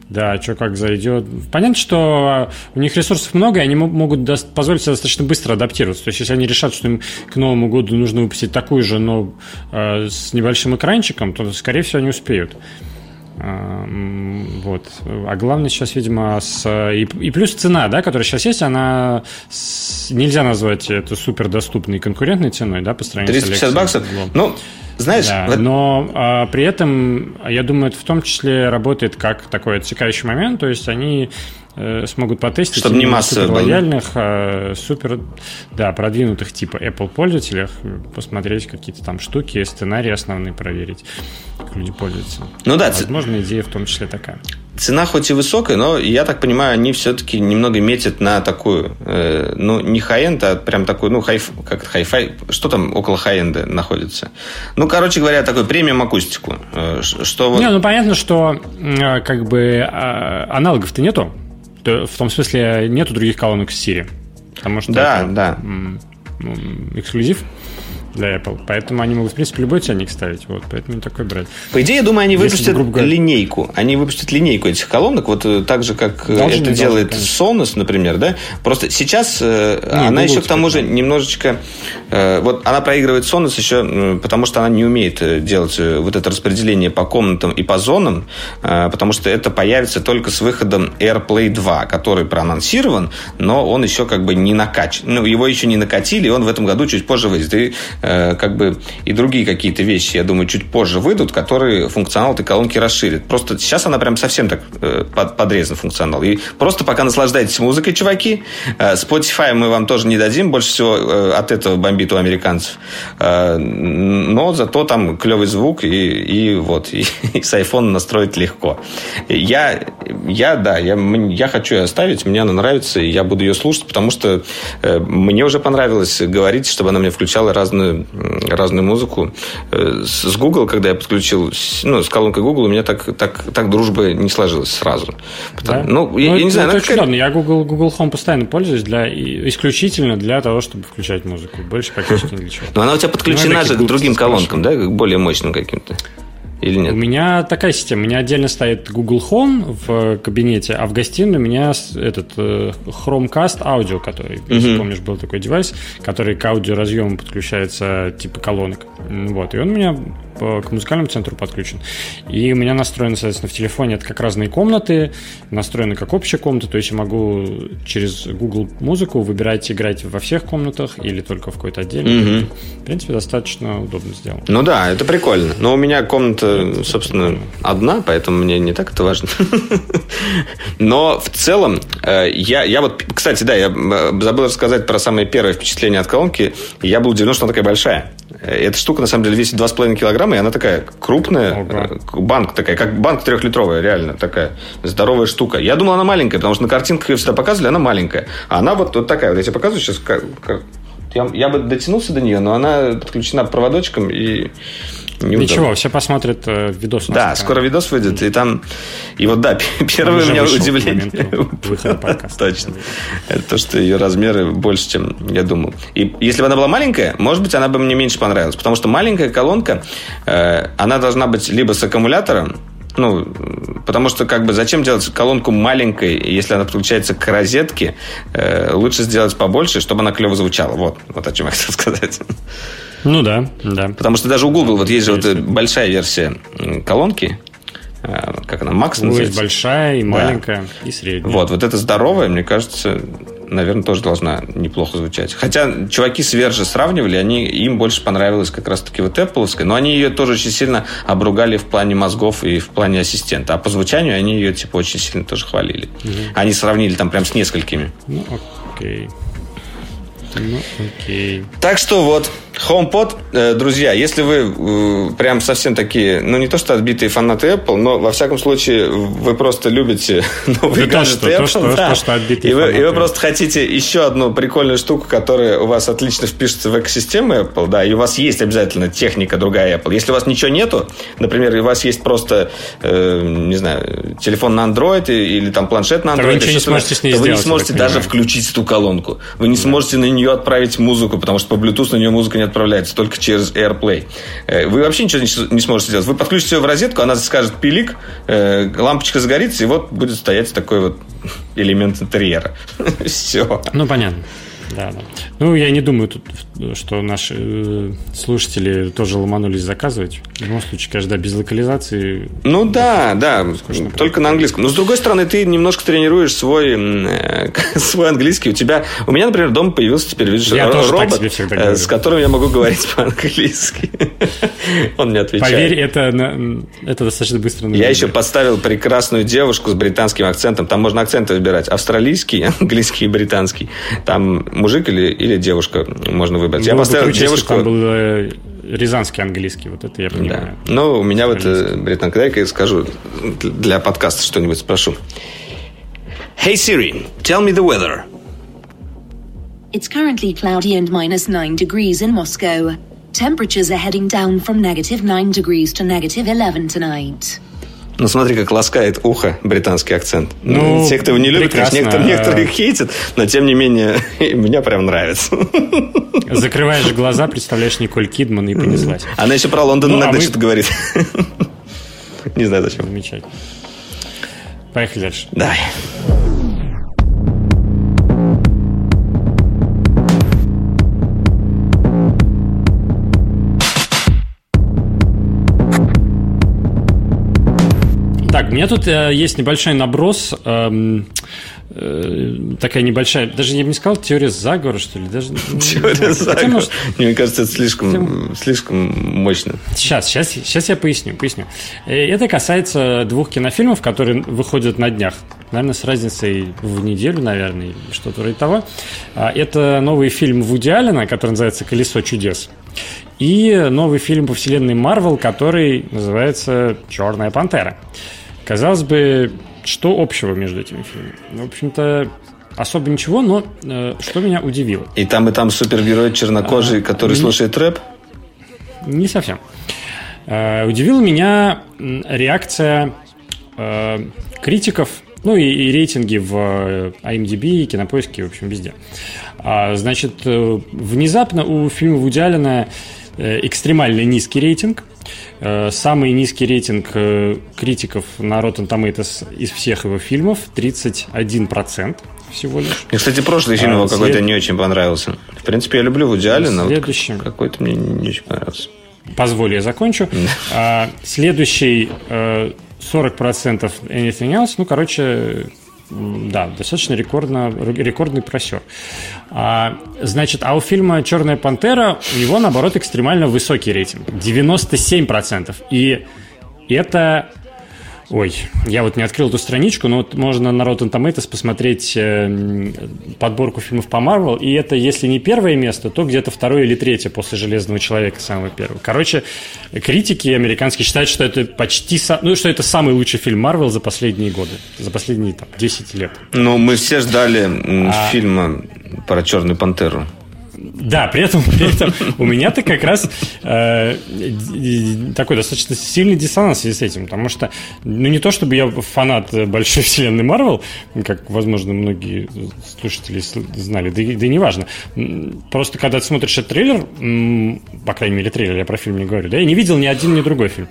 Да, что как зайдет. Понятно, что у них ресурсов много, и они могут позволить себе достаточно быстро адаптироваться. То есть, если они решат, что им к Новому году нужно выпустить такую же, но э, с небольшим экранчиком, то, скорее всего, они успеют. Вот. А главное сейчас, видимо, с... И, и плюс цена, да, которая сейчас есть, она с... нельзя назвать это супер доступной конкурентной ценой, да, по сравнению 350 с 350 баксов? Ну, знаешь... Да, вот... Но а, при этом, я думаю, это в том числе работает как такой отсекающий момент, то есть они Э, смогут потестить. Чтобы не массово супер лояльных, а супер, да, продвинутых типа Apple пользователях, посмотреть какие-то там штуки, сценарии основные проверить, как люди пользуются. Ну да. Возможно, идея в том числе такая. Цена хоть и высокая, но я так понимаю, они все-таки немного метят на такую, э, ну, не хай-энд, а прям такую, ну, хай, как хай-фай, что там около хай-энда находится? Ну, короче говоря, такой премиум акустику. Э, что вот... Не, ну, понятно, что э, как бы а, аналогов-то нету в том смысле нету других колонок с Siri. Потому что да, это да. эксклюзив для Apple. Поэтому они могут, в принципе, любой ценник ставить. Вот, поэтому не такой брать. По идее, я думаю, они выпустят Если, говоря... линейку. Они выпустят линейку этих колонок, вот э, так же, как э, должны, это должны, делает конечно. Sonos, например, да? Просто сейчас э, не, она еще к тому же немножечко... Вот она проигрывает Sonos еще, потому что она не умеет делать вот это распределение по комнатам и по зонам, потому что это появится только с выходом AirPlay 2, который проанонсирован, но он еще как бы не накачан. Ну, его еще не накатили, и он в этом году чуть позже выйдет. И Э, как бы и другие какие-то вещи, я думаю, чуть позже выйдут, которые функционал этой колонки расширят. Просто сейчас она прям совсем так э, подрезан функционал. И просто пока наслаждайтесь музыкой, чуваки. Э, Spotify мы вам тоже не дадим, больше всего от этого бомбит у американцев. Но зато там клевый звук, и, и вот, и, и с iPhone настроить легко. Я, я да, я, я хочу ее оставить, мне она нравится, и я буду ее слушать, потому что мне уже понравилось говорить, чтобы она мне включала разную разную, музыку. Э, с Google, когда я подключил, ну, с колонкой Google, у меня так, так, так дружба не сложилась сразу. Потому, да? Ну, я, ну, я не знаю. Это очень какая... Я Google, Google Home постоянно пользуюсь для, исключительно для того, чтобы включать музыку. Больше практически ни для чего. Но она у тебя подключена ну, же к другим колонкам, да, к более мощным каким-то. Или нет? У меня такая система. У меня отдельно стоит Google Home в кабинете, а в гостиной у меня этот э, Chromecast аудио, который, uh-huh. если помнишь, был такой девайс, который к аудиоразъему подключается типа колонок. Вот. И он у меня к музыкальному центру подключен. И у меня настроено, соответственно, в телефоне это как разные комнаты, настроено как общая комната, то есть я могу через Google музыку выбирать играть во всех комнатах или только в какой-то отдельной. Угу. В принципе, достаточно удобно сделано. Ну да, это прикольно. Но у меня комната, собственно, одна, поэтому мне не так это важно. Но в целом, э, я, я вот, кстати, да, я э, забыл рассказать про самое первое впечатление от колонки. Я был удивлен, что она такая большая. Эта штука, на самом деле, весит 2,5 килограмма, и она такая крупная, Ого. Банк такая, как банк трехлитровая, реально такая здоровая штука. Я думал, она маленькая, потому что на картинках ее всегда показывали, она маленькая. А она вот, вот такая, вот я тебе показываю сейчас, как... Я, я бы дотянулся до нее, но она подключена проводочком и Неудобно. Ничего, все посмотрят э, видос. Да, скоро видос выйдет, и там... И вот, да, первое у меня удивление... выхода подкаста. Точно. Это то, что ее размеры больше, чем я думал. И если бы она была маленькая, может быть, она бы мне меньше понравилась. Потому что маленькая колонка, э, она должна быть либо с аккумулятором, ну, потому что как бы зачем делать колонку маленькой, если она подключается к розетке, э, лучше сделать побольше, чтобы она клево звучала. Вот, вот о чем я хотел сказать. Ну да, да. Потому что даже у Google вот есть же вот большая версия колонки, э, как она, Max называется? Есть большая и маленькая, да. и средняя. Вот, вот это здоровая, мне кажется, наверное, тоже должна неплохо звучать. Хотя чуваки с Verge сравнивали, они, им больше понравилось как раз-таки вот Apple, но они ее тоже очень сильно обругали в плане мозгов и в плане ассистента. А по звучанию они ее, типа, очень сильно тоже хвалили. Угу. Они сравнили там прям с несколькими. Ну, окей. Ну, окей. Так что вот, HomePod, э, друзья, если вы э, прям совсем такие, ну не то что отбитые фанаты Apple, но во всяком случае вы просто любите новые гаджеты Apple, то, что, да. то, что отбитые и, вы, и вы просто хотите еще одну прикольную штуку, которая у вас отлично впишется в экосистему Apple, да, и у вас есть обязательно техника другая Apple. Если у вас ничего нету, например, у вас есть просто, э, не знаю, телефон на Android или там планшет на Android, то вы, не сможете, с ней то сделать, вы не сможете даже включить эту колонку. Вы не да. сможете на нее отправить музыку, потому что по Bluetooth на нее музыка не отправляется, только через AirPlay. Э, вы вообще ничего не сможете сделать. Вы подключите ее в розетку, она скажет пилик, э, лампочка загорится, и вот будет стоять такой вот элемент интерьера. Все. Ну, понятно. Да, да. Ну, я не думаю, тут, что наши э, слушатели тоже ломанулись заказывать. В любом случае, конечно, без локализации. Ну да, да, только на английском. Но с другой стороны, ты немножко тренируешь свой, э, свой английский. У тебя, у меня, например, дома появился теперь, видишь, я робот, э, с которым я могу говорить по-английски. Он мне отвечает. Поверь, это, это достаточно быстро. Я еще поставил прекрасную девушку с британским акцентом. Там можно акценты выбирать. Австралийский, английский и британский. Там мужик или, или девушка можно выбрать. Было я поставил круче, девушку... Там был э, рязанский английский, вот это я понимаю. Да. Ну, у меня вот британка. Дай-ка я скажу для подкаста что-нибудь спрошу. Hey Siri, tell me the weather. It's currently cloudy and minus 9 degrees in Moscow. Temperatures are heading down from negative 9 degrees to negative 11 tonight. Ну, смотри, как ласкает ухо британский акцент. Ну, Те, кто его не любит, конечно, некоторые, некоторые хейтят, но тем не менее, меня прям нравится. Закрываешь глаза, представляешь Николь Кидман и понеслась. Она еще про Лондон ну, иногда а мы... что-то говорит. Не знаю зачем. Замечательно. Поехали дальше. Давай. Так, у меня тут э, есть небольшой наброс. Эм, э, такая небольшая, даже я бы не сказал теория заговора, что ли. Даже, теория заговора. Может... Мне кажется, это слишком, Хотя... слишком мощно. Сейчас, сейчас, сейчас я поясню, поясню. Э, это касается двух кинофильмов, которые выходят на днях. Наверное, с разницей в неделю, наверное, что-то вроде того. А, это новый фильм Вуди Аллена, который называется «Колесо чудес». И новый фильм по вселенной Марвел, который называется «Черная пантера». Казалось бы, что общего между этими фильмами? Ну, в общем-то, особо ничего, но э, что меня удивило. И там, и там супергерой чернокожий, а, который не, слушает рэп? Не совсем. Э, удивила меня реакция э, критиков, ну и, и рейтинги в э, IMDb, кинопоиске, в общем, везде. А, значит, э, внезапно у фильма Вуди Аллена э, экстремально низкий рейтинг – самый низкий рейтинг э, критиков на Rotten Tomatoes из всех его фильмов 31% всего лишь. И, кстати, прошлый фильм а, его какой-то не очень понравился. В принципе, я люблю Вуди Аллена, следующий... вот какой-то мне не очень понравился. Позволь, я закончу. а, следующий 40% э, Anything Else. Ну, короче, да, достаточно рекордно, рекордный просер. А, значит, а у фильма «Черная пантера» у него, наоборот, экстремально высокий рейтинг. 97%. И это Ой, я вот не открыл эту страничку, но вот можно на Rotten Tomatoes посмотреть э, подборку фильмов по Marvel, и это, если не первое место, то где-то второе или третье после «Железного человека» самого первого. Короче, критики американские считают, что это почти... Ну, что это самый лучший фильм Marvel за последние годы, за последние там, 10 лет. Ну, мы все ждали а... фильма про «Черную пантеру». Да, при этом, при этом у меня-то как раз э, такой достаточно сильный диссонанс с этим, потому что, ну, не то чтобы я фанат большой вселенной Марвел, как, возможно, многие слушатели знали, да, да и не важно. Просто когда ты смотришь этот трейлер, по крайней мере, трейлер, я про фильм не говорю, да, я не видел ни один, ни другой фильм.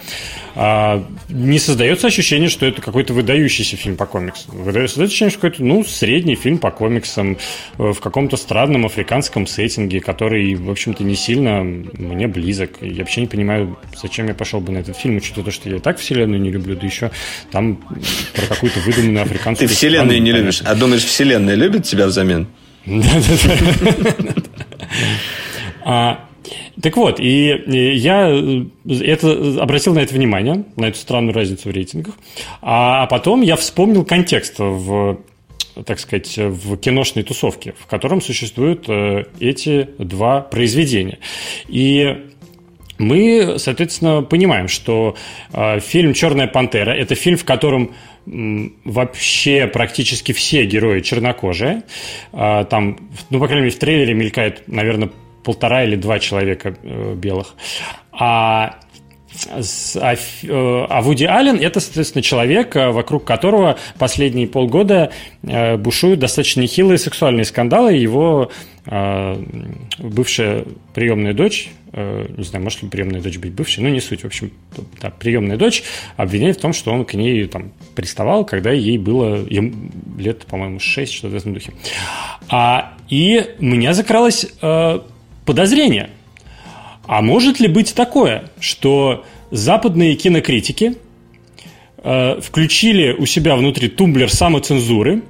А, не создается ощущение, что это какой-то выдающийся фильм по комиксам. Создается ощущение, что какой-то, ну, средний фильм по комиксам э, в каком-то странном африканском сеттинге, который, в общем-то, не сильно мне близок. Я вообще не понимаю, зачем я пошел бы на этот фильм, учитывая то, что я и так вселенную не люблю, да еще там про какую-то выдуманную африканскую... Ты вселенную не любишь, а думаешь, вселенная любит тебя взамен? Да-да-да. Так вот, и я это, обратил на это внимание, на эту странную разницу в рейтингах. А потом я вспомнил контекст в так сказать, в киношной тусовке, в котором существуют э, эти два произведения. И мы, соответственно, понимаем, что э, фильм «Черная пантера» – это фильм, в котором вообще практически все герои чернокожие. Э, там, ну, по крайней мере, в трейлере мелькает, наверное, полтора или два человека белых. А а, а Вуди Аллен – это, соответственно, человек, э, вокруг которого последние полгода э, бушуют достаточно нехилые сексуальные скандалы. Его бывшая приемная дочь, не знаю, может ли приемная дочь быть бывшей, но не суть, в общем, да, приемная дочь обвиняет в том, что он к ней там приставал, когда ей было лет, по-моему, 6, что-то в этом духе. А, и у меня закралось э, подозрение – а может ли быть такое, что западные кинокритики э, включили у себя внутри тумблер самоцензуры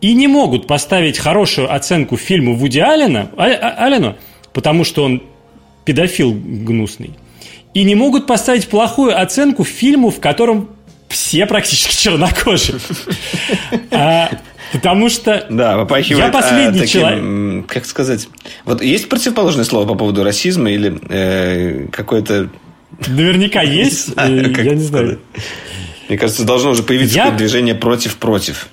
и не могут поставить хорошую оценку фильму Вуди Аллена, а, а, Аллену, потому что он педофил гнусный, и не могут поставить плохую оценку фильму, в котором все практически чернокожие. А, Потому что да, я последний а, таким, человек. Как сказать? Вот есть противоположное слово по поводу расизма или э, какое-то... Наверняка есть, я не знаю. Мне кажется, должно уже появиться я... движение против-против.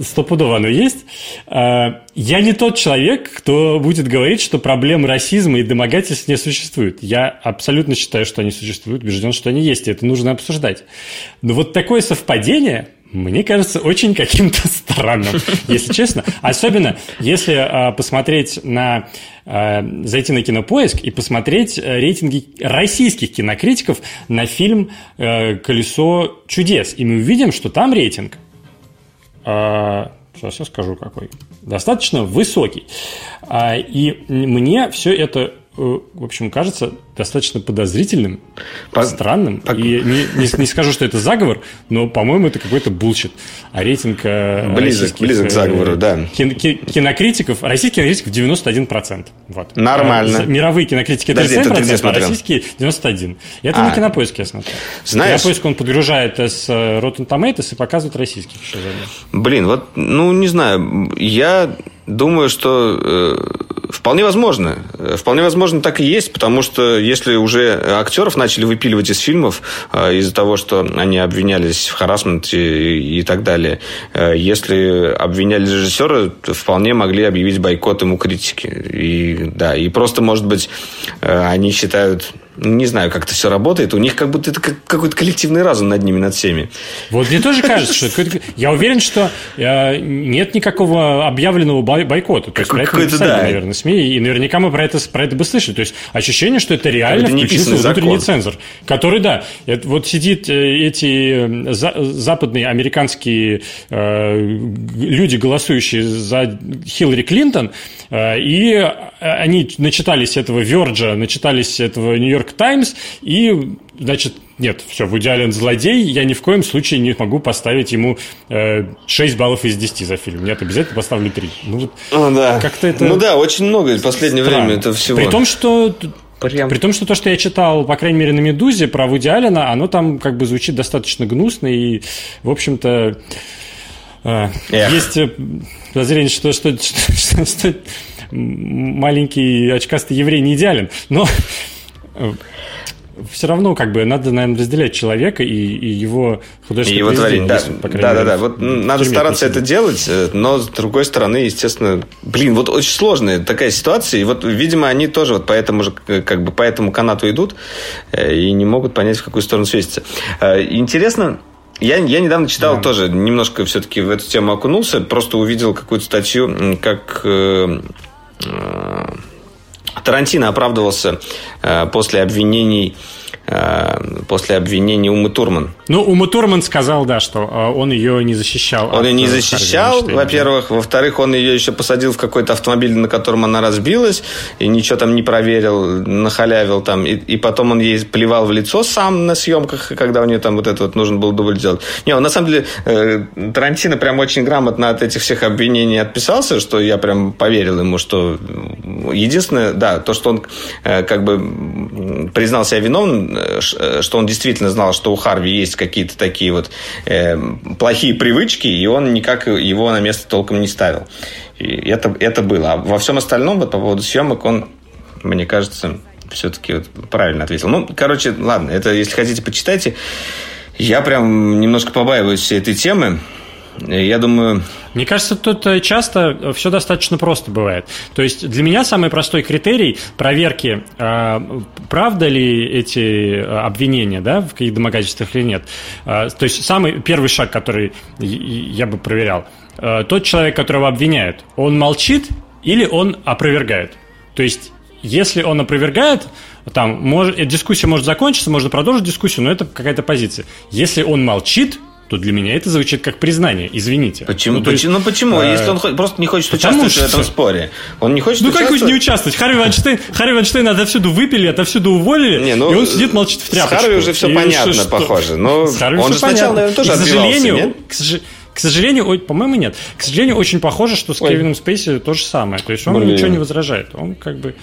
Стопудово оно есть. А, я не тот человек, кто будет говорить, что проблем расизма и домогательств не существует. Я абсолютно считаю, что они существуют, убежден, что они есть, и это нужно обсуждать. Но вот такое совпадение мне кажется очень каким-то странным, если честно. Особенно, если э, посмотреть на э, зайти на кинопоиск и посмотреть э, рейтинги российских кинокритиков на фильм э, Колесо чудес. И мы увидим, что там рейтинг. Э, сейчас я скажу какой. Достаточно высокий. И мне все это в общем, кажется достаточно подозрительным, по... странным. По... И не, не, не скажу, что это заговор, но, по-моему, это какой-то bullshit. А рейтинг э, близок, близок к заговору, да. Кин, кинокритиков, российских кинокритиков 91%. Вот. Нормально. А, мировые кинокритики 37%, а российские 91%. Это а. на кинопоиске я смотрел. Знаешь... Кинопоиск он подгружает с э, Rotten Tomatoes и показывает российских Блин, вот, ну, не знаю, я думаю, что э, вполне возможно. Вполне возможно так и есть, потому что если уже актеров начали выпиливать из фильмов э, из-за того, что они обвинялись в харасменте и, и так далее, э, если обвиняли режиссера, вполне могли объявить бойкот ему критики. И, да, и просто, может быть, э, они считают не знаю, как это все работает. У них как будто это какой-то коллективный разум над ними, над всеми. Вот мне тоже кажется, что это Я уверен, что э, нет никакого объявленного бойкота. То есть про это написали, да. наверное, СМИ, и наверняка мы про это, про это бы слышали. То есть ощущение, что это реально это включился внутренний цензор, который, да, вот сидит э, эти э, западные американские люди, голосующие за Хиллари Клинтон, и они начитались этого Верджа, начитались этого Нью-Йорк Таймс, и, значит, нет, все, в идеален злодей, я ни в коем случае не могу поставить ему э, 6 баллов из 10 за фильм. Нет, обязательно поставлю 3. Ну, вот, О, да. как-то это... Ну да, очень много в последнее странно. время это всего. При том, что Прям. При том, что то, что я читал, по крайней мере, на «Медузе» про Вуди Аллена, оно там как бы звучит достаточно гнусно и, в общем-то, э, есть подозрение, что, что, что, что маленький очкастый еврей не идеален, но э, все равно, как бы, надо, наверное, разделять человека и, и его художественное и его творение. Да, да, да, да. Вот надо стараться это делать, э, но с другой стороны, естественно, блин, вот очень сложная такая ситуация, и вот, видимо, они тоже вот по этому же, как бы, по этому канату идут э, и не могут понять, в какую сторону свеситься. Интересно, я, я недавно читал да. тоже, немножко все-таки в эту тему окунулся, просто увидел какую-то статью, как Э, Тарантино оправдывался э, после обвинений после обвинения Умы Турман. Ну, Ума Турман сказал, да, что э, он ее не защищал. Он ее не защищал, во-первых. Во-вторых, он ее еще посадил в какой-то автомобиль, на котором она разбилась, и ничего там не проверил, нахалявил там. И, и потом он ей плевал в лицо сам на съемках, когда у нее там вот это вот нужно было дубль делать. Не, он на самом деле, э, Тарантино прям очень грамотно от этих всех обвинений отписался, что я прям поверил ему, что единственное, да, то, что он э, как бы признал себя виновным, э, э, что он действительно знал, что у Харви есть какие-то такие вот э, плохие привычки, и он никак его на место толком не ставил. И это, это было. А во всем остальном, вот по поводу съемок, он, мне кажется, все-таки вот правильно ответил. Ну, короче, ладно, это если хотите, почитайте. Я прям немножко побаиваюсь всей этой темы. Я думаю... Мне кажется, тут э, часто все достаточно просто бывает. То есть для меня самый простой критерий проверки, э, правда ли эти э, обвинения да, в каких домогательствах или нет. То есть самый первый шаг, который я бы проверял, тот человек, которого обвиняют, он молчит или он опровергает. То есть если он опровергает, там может, дискуссия может закончиться, можно продолжить дискуссию, но это какая-то позиция. Если он молчит, то для меня это звучит как признание. Извините. Почему? Ну, почему? Есть, ну почему? А... Если он просто не хочет участвовать что... в этом споре. Он не хочет ну. Ну как не участвовать? Харви Вайнштейн, Харви Вайнштейн отовсюду выпили, отовсюду уволили, не, ну, и он сидит, молчит в тряпочку. С Харви уже все и понятно, что, похоже. Но он же понятно. сначала, наверное, тоже и, к сожалению, нет? К, сож... к сожалению, ой, по-моему, нет. К сожалению, очень похоже, что с Ой. Кевином Спейси то же самое. То есть он Блин. ничего не возражает. Он как бы,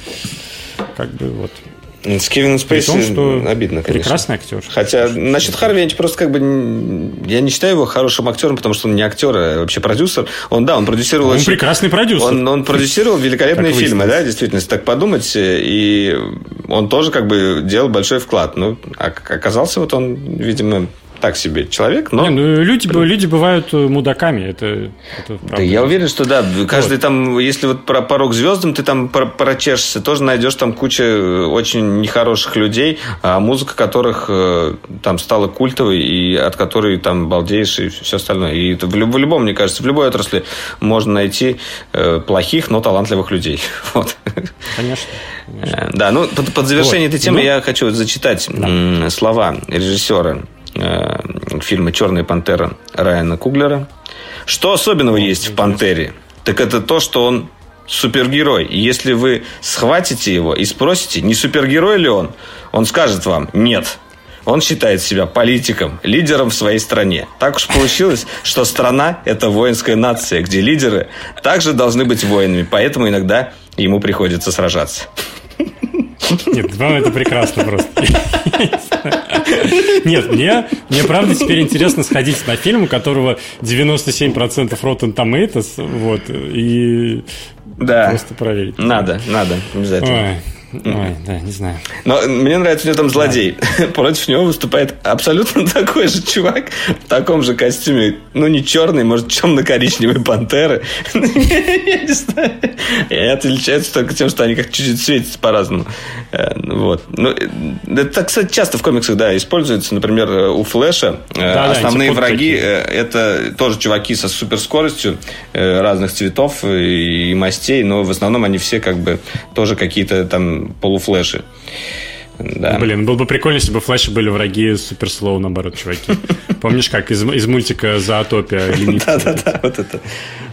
как бы вот с Кевином Спейси том, что обидно, конечно. Прекрасный актер. Хотя, насчет Харви, я просто как бы... Я не считаю его хорошим актером, потому что он не актер, а вообще продюсер. Он, да, он продюсировал... Он очень... прекрасный продюсер. Он, он продюсировал великолепные фильмы, да, действительно, если так подумать. И он тоже как бы делал большой вклад. Ну, а оказался вот он, видимо, так себе человек, но... Не, ну, люди, люди бывают э, мудаками, это, это правда. Да, я уверен, что да, каждый вот. там, если вот про порог звездам ты там прочешешься, тоже найдешь там куча э, очень нехороших людей, а музыка которых э, там стала культовой, и от которой там балдеешь и все остальное. И это в, в любом, мне кажется, в любой отрасли можно найти плохих, но талантливых людей. Вот. Конечно. конечно. Да, ну под, под завершение вот. этой темы ну, я хочу зачитать да. слова режиссера фильма «Черная пантера» Райана Куглера. Что особенного есть в «Пантере»? Так это то, что он супергерой. И если вы схватите его и спросите, не супергерой ли он, он скажет вам «нет». Он считает себя политиком, лидером в своей стране. Так уж получилось, что страна – это воинская нация, где лидеры также должны быть воинами, поэтому иногда ему приходится сражаться. Нет, вам это прекрасно просто. Нет, мне, мне правда теперь интересно сходить на фильм, у которого 97% Rotten Tomatoes, вот, и да. просто проверить. Надо, надо, обязательно. Ой. Ой, да, не знаю. Но мне нравится, у него там злодей. Да. Против него выступает абсолютно такой же чувак в таком же костюме. Ну, не черный, может, темно-коричневый пантеры. Я не знаю. И отличается только тем, что они как чуть-чуть светятся по-разному. Э, вот. Ну, это, кстати, часто в комиксах, да, используется. Например, у Флэша э, да, основные да, враги э, это тоже чуваки со суперскоростью разных цветов и мастей, но в основном они все как бы тоже какие-то там полуфлеши. Да. Блин, было бы прикольно, если бы флеши были враги супер слоу, наоборот, чуваки. Помнишь, как из, из мультика «Зоотопия» лимит? Да-да-да, вот это,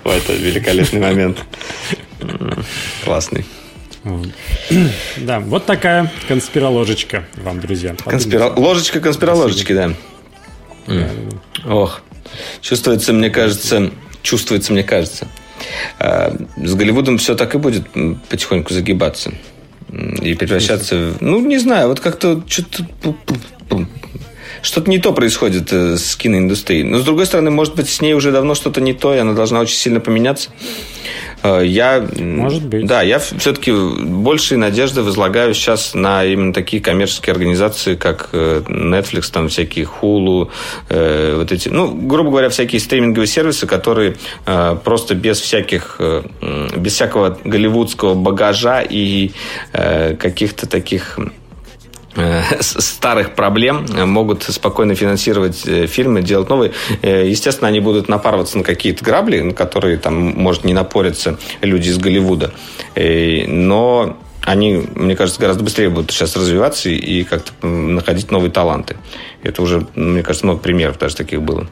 вот это великолепный момент. Классный. Да, вот такая конспироложечка вам, друзья. Конспиро... Ложечка конспироложечки, да. Ох, чувствуется, мне кажется, чувствуется, мне кажется. А, с Голливудом все так и будет потихоньку загибаться и превращаться. Ну, не знаю, вот как-то что-то... Что-то не то происходит э, с киноиндустрией. Но, с другой стороны, может быть, с ней уже давно что-то не то, и она должна очень сильно поменяться. Э, я, Может быть. Да, я все-таки большие надежды возлагаю сейчас на именно такие коммерческие организации, как э, Netflix, там всякие Hulu, э, вот эти, ну, грубо говоря, всякие стриминговые сервисы, которые просто без всяких, без всякого голливудского багажа и каких-то таких старых проблем э, могут спокойно финансировать э, фильмы, делать новые. Естественно, они будут напарываться на какие-то грабли, на которые там может не напориться люди из Голливуда. Но они, мне кажется, гораздо быстрее будут сейчас развиваться и как-то находить новые таланты. Это уже, мне кажется, много примеров даже таких было.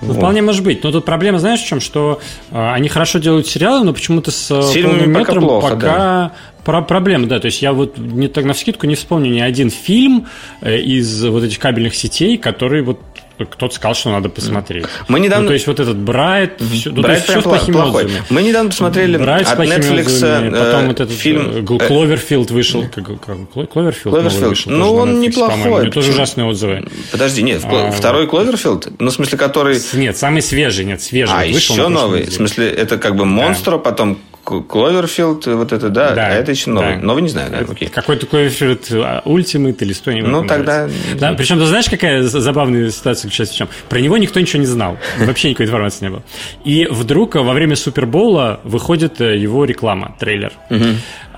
Ну, вот. Вполне может быть. Но тут проблема, знаешь, в чем? Что э, они хорошо делают сериалы, но почему-то с, с фильмами пока, плохо, пока, да про проблема, да. То есть я вот не так на вскидку не вспомню ни один фильм э, из вот этих кабельных сетей, который вот кто-то сказал, что надо посмотреть. Мы недавно... Ну, то есть вот этот Bright, все, ну, Bright все с плохими плохой. отзывами. Мы недавно посмотрели Bright с от Netflix отзывами, потом э, вот этот фильм... фильм Cloverfield вышел. Cloverfield, Cloverfield. вышел. Ну, он Netflix, неплохой. У него тоже ужасные отзывы. Подожди, нет, А, второй Cloverfield, ну, в смысле, который... Нет, самый свежий, нет, свежий. А, вышел еще новый? В смысле, это как бы Монстро, потом C- Cloverfield, вот это, да, Да, а это еще новый. да. Новый не знаю, да, окей. Какой-то Cloverfield Ultimate или что нибудь Ну, тогда- Да, причем, ты знаешь, какая за- забавная ситуация сейчас в чем? Про него никто ничего не знал. Вообще никакой информации не было. И вдруг во время Супербоула выходит э, его реклама, трейлер.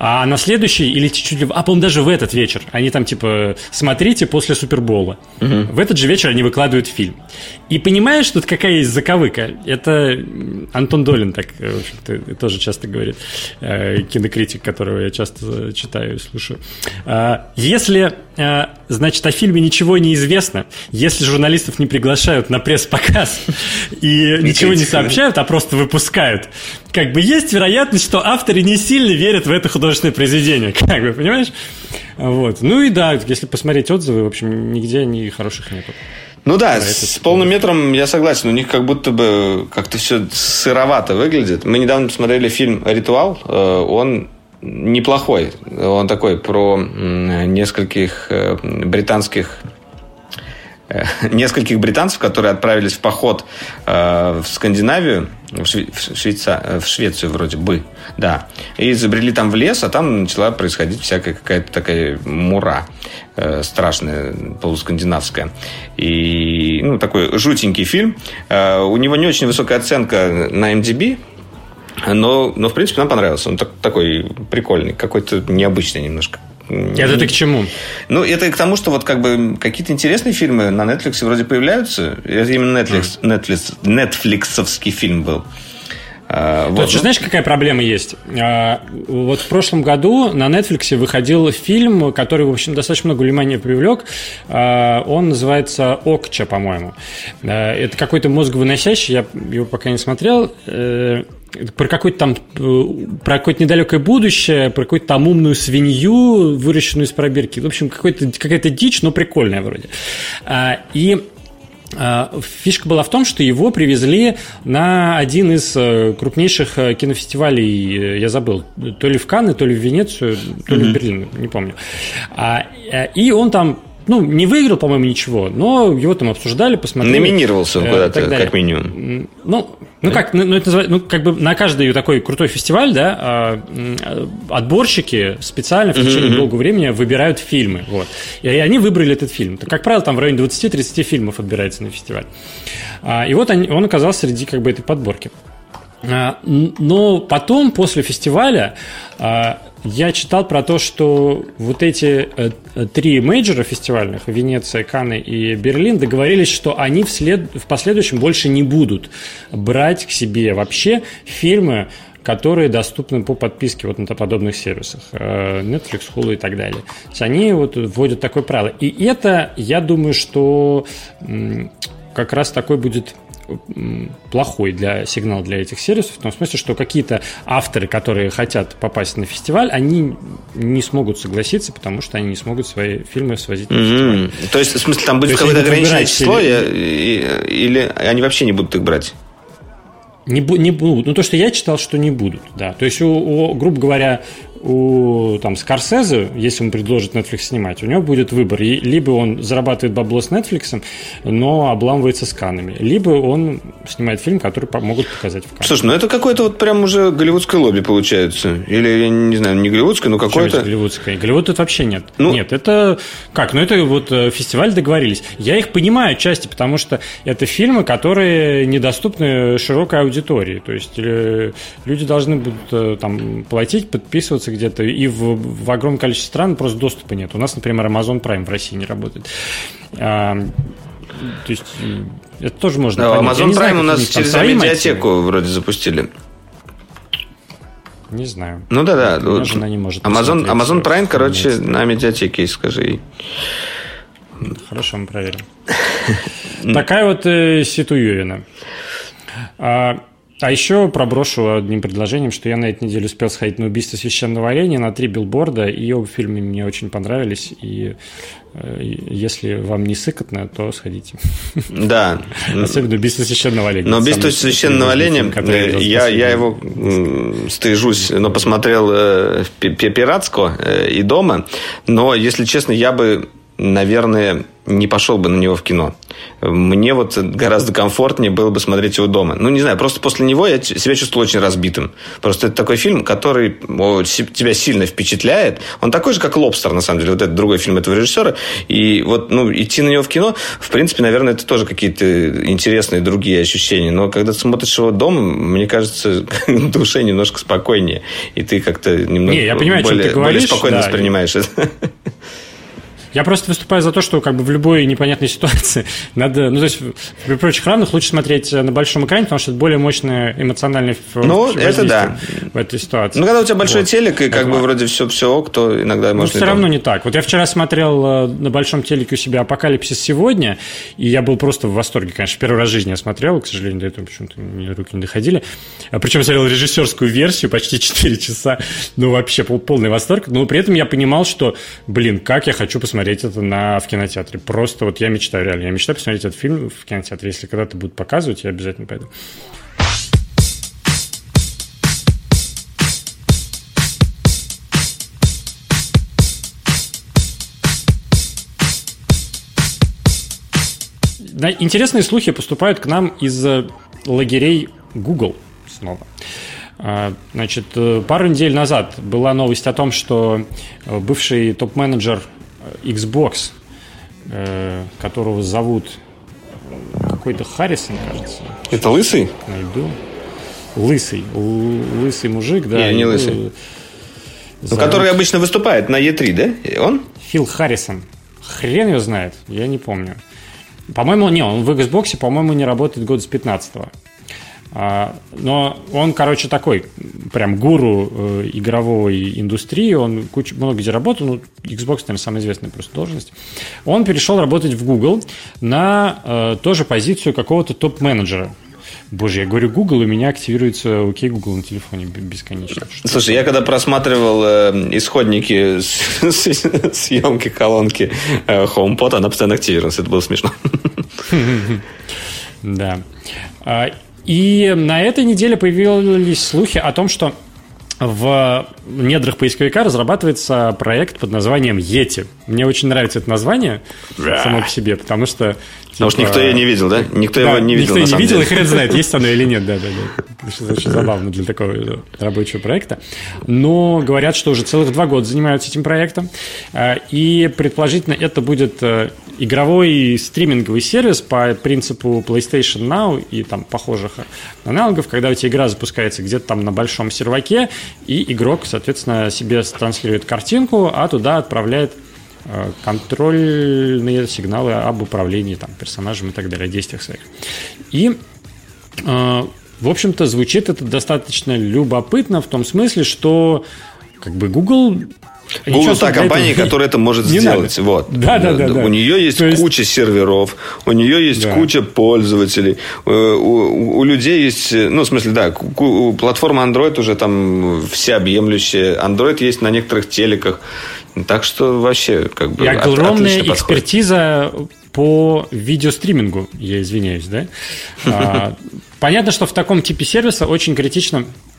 А на следующий, или чуть ли... А, по-моему, даже в этот вечер. Они там, типа, смотрите после Супербоула. В этот же вечер они выкладывают фильм. И понимаешь, тут какая есть заковыка? Это Антон Долин так, э, в общем-то, тоже часто говорит, э, кинокритик, которого я часто читаю и слушаю. А, Если, э, значит, о фильме ничего не известно, если журналистов не приглашают на пресс-показ и ничего не сообщают, а просто выпускают, как бы есть вероятность, что авторы не сильно верят в это художественное произведение, как бы, понимаешь? Вот. Ну и да, если посмотреть отзывы, в общем, нигде ни хороших нету. Ну да, это с полным метром я согласен. У них как будто бы как-то все сыровато выглядит. Мы недавно посмотрели фильм «Ритуал». Э, Он неплохой. Он такой про нескольких э, британских нескольких британцев, которые отправились в поход э, в Скандинавию, в, Шве- в Швейца- э, в Швецию вроде бы, да, и забрели там в лес, а там начала происходить всякая какая-то такая мура э, страшная, полускандинавская. И, ну, такой жутенький фильм. Э, у него не очень высокая оценка на MDB, но, но в принципе, нам понравился. Он так- такой прикольный, какой-то необычный немножко. Это ты к чему? Ну, это к тому, что вот как бы какие-то интересные фильмы на Netflix вроде появляются. Это именно Netflix, Netflix, Netflixовский фильм был. А, Тут вот. же знаешь, какая проблема есть? А, Вот в прошлом году на Netflix выходил фильм, который, в общем, достаточно много внимания привлек. А, Он называется «Окча», по-моему. Это какой-то мозговыносящий, я его пока не смотрел. Э, Про какое-то там э, про какое-то недалекое будущее, про какую-то там умную свинью, выращенную из пробирки. В общем, какая-то дичь, но прикольная вроде. И Фишка была в том, что его привезли на один из э, крупнейших э, кинофестивалей, э, я забыл, то ли в Канны, то ли в Венецию, то ли в Берлин, не помню. А, И он там, ну, не выиграл, по-моему, ничего, но его там обсуждали, посмотрели. Номинировался он э, куда-то, как минимум. Ну, ну как, ну, ну, это называется, ну, как бы на каждый такой крутой фестиваль, да, а, отборщики специально в течение долгого времени выбирают фильмы, вот. И они выбрали этот фильм. Как правило, там в районе 20-30 фильмов отбирается на фестиваль. А, И вот он оказался среди как бы этой подборки. А, Но потом, после фестиваля, я читал про то, что вот эти э, э, три мейджора фестивальных, Венеция, Канны и Берлин, договорились, что они вслед, в последующем больше не будут брать к себе вообще фильмы, которые доступны по подписке вот на подобных сервисах. э, Netflix, Hulu и так далее. То есть они вот вводят такое правило. И это, я думаю, что как раз такой будет плохой для сигнал для этих сервисов, в том смысле, что какие-то авторы, которые хотят попасть на фестиваль, они не смогут согласиться, потому что они не смогут свои фильмы свозить на фестиваль. М. То есть, в смысле, там будет какое-то ограниченное число, или- или они вообще не будут их брать? Не, бу- не будут. Ну, то, что я читал, что не будут, да. То есть, у, у, грубо говоря, у там, Скорсезе, если он предложит Netflix снимать, у него будет выбор. И либо он зарабатывает бабло с Netflix, но обламывается с канами, либо он снимает фильм, который могут показать в Каннах. Слушай, ну это какое-то вот прям уже голливудское лобби получается. Или, я не знаю, не голливудское, но какое-то... голливудское? Голливуд тут вообще нет. Ну- нет, это как? Ну, это вот э, фестиваль договорились. Я их понимаю отчасти, потому что это фильмы, которые недоступны широкой аудитории. То есть э, люди должны будут э, там платить, подписываться где-то, и в, в огромном количестве стран просто доступа нет. У нас, например, Amazon Prime в России не работает. А, то есть это тоже можно Да, понять. Amazon не знаю, Prime у нас через медиатеку вроде запустили. Не знаю. Ну да, да. Вот жена не может Amazon, Amazon э, Prime, короче, на медиатеке, скажи. Хорошо, мы проверим. Такая вот э. А, А еще проброшу одним предложением, что я на этой неделе успел сходить на убийство священного оленя на три билборда, и оба фильма мне очень понравились, и э, если вам не сыкотно, то сходите. Да. Особенно убийство священного оленя. Но убийство священного оленя, э, я, я его стыжусь, но посмотрел э, пиратского и дома, но, если честно, я бы наверное, не пошел бы на него в кино. Мне вот гораздо комфортнее было бы смотреть его дома. Ну, не знаю, просто после него я себя чувствовал очень разбитым. Просто это такой фильм, который тебя сильно впечатляет. Он такой же, как «Лобстер», на самом деле. Вот это другой фильм этого режиссера. И вот, ну, идти на него в кино, в принципе, наверное, это тоже какие-то интересные другие ощущения. Но когда ты смотришь его дома, мне кажется, душе немножко спокойнее. И ты как-то немного не, я понимаю, более, ты говоришь, более спокойно да. воспринимаешь это. Я просто выступаю за то, что как бы в любой непонятной ситуации надо, ну, то есть при прочих равных лучше смотреть на большом экране, потому что это более мощное эмоциональное ну, это да. в этой ситуации. Ну, когда у тебя большой вот. телек, и как это бы вроде все, все ок, то иногда ну, можно... все равно не так. Вот я вчера смотрел э, на большом телеке у себя «Апокалипсис сегодня», и я был просто в восторге, конечно. Первый раз в жизни я смотрел, к сожалению, до этого почему-то мне руки не доходили. А Причем смотрел режиссерскую версию, почти 4 часа. Ну, вообще полный восторг. Но при этом я понимал, что, блин, как я хочу посмотреть это на в кинотеатре. Просто вот я мечтаю, реально, я мечтаю посмотреть этот фильм в кинотеатре. Если когда-то будут показывать, я обязательно пойду. Интересные слухи поступают к нам из э, лагерей Google снова. А, значит, э, пару недель назад была новость о том, что э, бывший топ-менеджер Xbox, э, которого зовут какой-то Харрисон, кажется. Это лысый? Найду. Лысый. Лысый мужик, да. Не, не лысый. Зовут... Который обычно выступает на E3, да? Он? Фил Харрисон. Хрен его знает, я не помню. По-моему, не, он в Xbox, по-моему, не работает год с 15 -го. А, но он, короче, такой прям гуру э, игровой индустрии, он куча, много где работал, ну, Xbox, наверное, самая известная просто должность. Он перешел работать в Google на э, тоже позицию какого-то топ-менеджера. Боже, я говорю Google, у меня активируется okay, Google на телефоне бесконечно. Слушай, я когда просматривал э, исходники съемки колонки э, HomePod, она постоянно активировалась. Это было смешно. Да. И на этой неделе появились слухи о том, что в недрах поисковика разрабатывается проект под названием Yeti. Мне очень нравится это название само по себе, потому что... Типа, потому что никто ее не видел, да? Никто да, его не видел, Никто не видел, деле. и хрен знает, есть оно или нет. Да, да, да. Это очень забавно для такого рабочего проекта. Но говорят, что уже целых два года занимаются этим проектом. А, и предположительно это будет э, игровой стриминговый сервис по принципу PlayStation Now и там похожих аналогов, когда у тебя игра запускается где-то там на большом серваке, и игрок, соответственно, себе транслирует картинку, а туда отправляет э, контрольные сигналы об управлении там, персонажем и так далее, действиях своих. И э, в общем-то, звучит это достаточно любопытно в том смысле, что как бы Google Google та компания, этого... которая это может не сделать. Надо. Вот. Да, да, да, да. У нее есть, есть куча серверов, у нее есть да. куча пользователей, у, у, у людей есть, ну, в смысле, да, платформа Android уже там всеобъемлющая. Android есть на некоторых телеках. Так что вообще как бы И огромная экспертиза по видеостримингу, я извиняюсь, да? А, понятно, что в таком типе сервиса очень критично Э,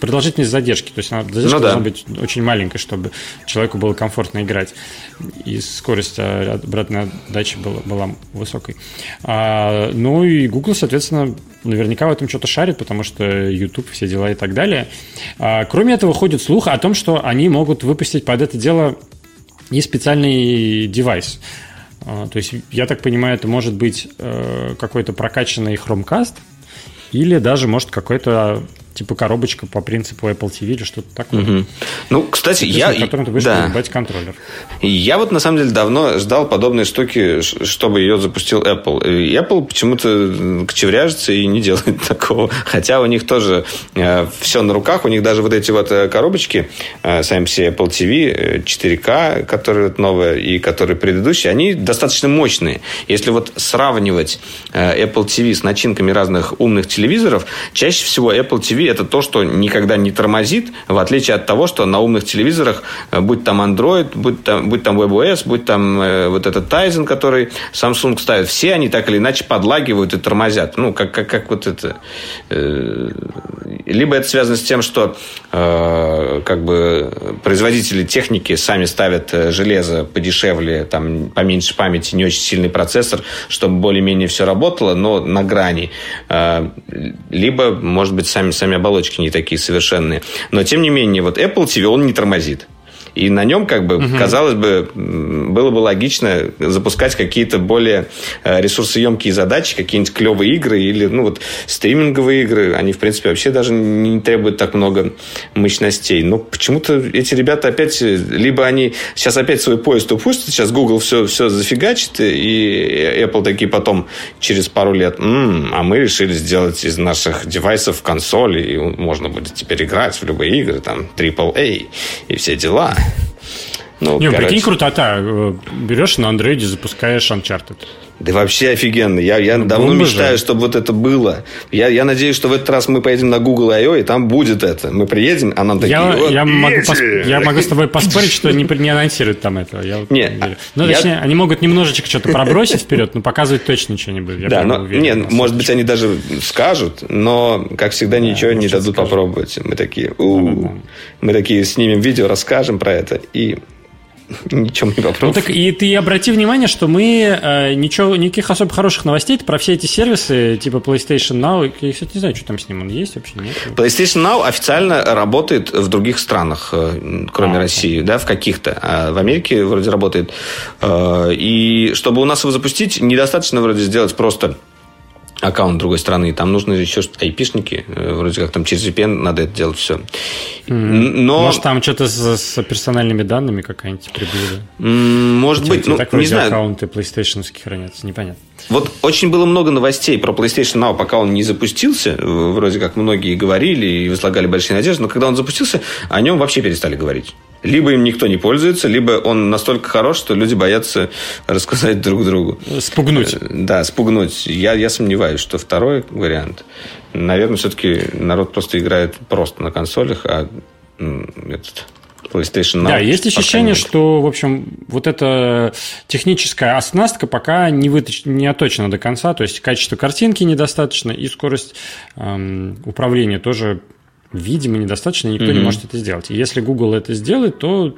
продолжительность задержки. То есть она, задержка ну, да. должна быть очень маленькой, чтобы человеку было комфортно играть. И скорость а, обратной отдачи была, была высокой. А, ну и Google, соответственно, наверняка в этом что-то шарит, потому что YouTube, все дела и так далее. А, кроме этого, ходит слух о том, что они могут выпустить под это дело и специальный девайс. А, то есть, я так понимаю, это может быть э, какой-то прокачанный Chromecast, или даже, может, какой-то типа коробочка по принципу Apple TV или что-то такое. Угу. Ну, кстати, я... На котором ты будешь да. контроллер. Я вот, на самом деле, давно ждал подобной штуки, чтобы ее запустил Apple. И Apple почему-то кочевряжется и не делает такого. Хотя у них тоже э, все на руках. У них даже вот эти вот э, коробочки, э, сами все Apple TV 4K, которые вот новые и которые предыдущие, они достаточно мощные. Если вот сравнивать э, Apple TV с начинками разных умных телевизоров, чаще всего Apple TV это то, что никогда не тормозит, в отличие от того, что на умных телевизорах, э, будь там Android, будь там, будь там WebOS, будь там э, вот этот Tizen, который Samsung ставит, все они так или иначе подлагивают и тормозят. Ну, как, как, как вот это... Либо это связано с тем, что как бы производители техники сами ставят железо подешевле, там, поменьше памяти, не очень сильный процессор, чтобы более-менее все работало, но на грани. А, либо, может быть, сами, сами оболочки не такие совершенные. Но, тем не менее, вот Apple TV, он не тормозит. И на нем, как бы, угу. казалось бы, было бы логично запускать какие-то более э, ресурсоемкие задачи, какие-нибудь клевые игры или, ну, вот, стриминговые игры. Они, в принципе, вообще даже не требуют так много мощностей. Но почему-то эти ребята опять, либо они сейчас опять свой поезд упустят, сейчас Google все, все зафигачит, и Apple такие потом через пару лет, м-м, а мы решили сделать из наших девайсов консоли, и можно будет теперь играть в любые игры, там, AAA и все дела. Ну, Не, короче. прикинь, крутота. Э, берешь на андроиде, запускаешь Uncharted. Да вообще офигенно. Я, я ну, давно мечтаю, же. чтобы вот это было. Я, я надеюсь, что в этот раз мы поедем на Google I.O. и там будет это. Мы приедем, а нам такие... Я, я, могу, пос... я могу с тобой поспорить, что не, не анонсируют там этого. Я вот не, не ну, я... точнее, они могут немножечко что-то пробросить вперед, но показывать точно ничего не будет. Я да, но, уверен, не, может быть, они даже скажут, но, как всегда, да, ничего не дадут скажут. попробовать. Мы такие, у да, да, да. мы такие снимем видео, расскажем про это, и ничем не попробовал. Ну так и ты обрати внимание, что мы э, ничего, никаких особо хороших новостей про все эти сервисы, типа PlayStation Now, я, кстати, не знаю, что там с ним, он есть вообще, нет? PlayStation Now официально работает в других странах, э, кроме а, России, да, в каких-то. А в Америке вроде работает. Э, и чтобы у нас его запустить, недостаточно вроде сделать просто аккаунт другой страны. Там нужно еще айпишники. Э, вроде как там через VPN надо это делать все. Но... Может, там что-то с, с персональными данными какая-нибудь приблуда? Может быть. Ну, так не знаю. аккаунты PlayStation хранятся, непонятно. Вот очень было много новостей про PlayStation Now, пока он не запустился. Вроде как многие говорили и возлагали большие надежды. Но когда он запустился, о нем вообще перестали говорить. Либо им никто не пользуется, либо он настолько хорош, что люди боятся рассказать друг другу. Спугнуть. Э, да, спугнуть. Я, я сомневаюсь, что второй вариант. Наверное, все-таки народ просто играет просто на консолях, а этот PlayStation Now. Да, есть ощущение, что, в общем, вот эта техническая оснастка пока не, выточ... не оточена до конца, то есть качество картинки недостаточно, и скорость эм, управления тоже видимо, недостаточно, никто mm-hmm. не может это сделать. И если Google это сделает, то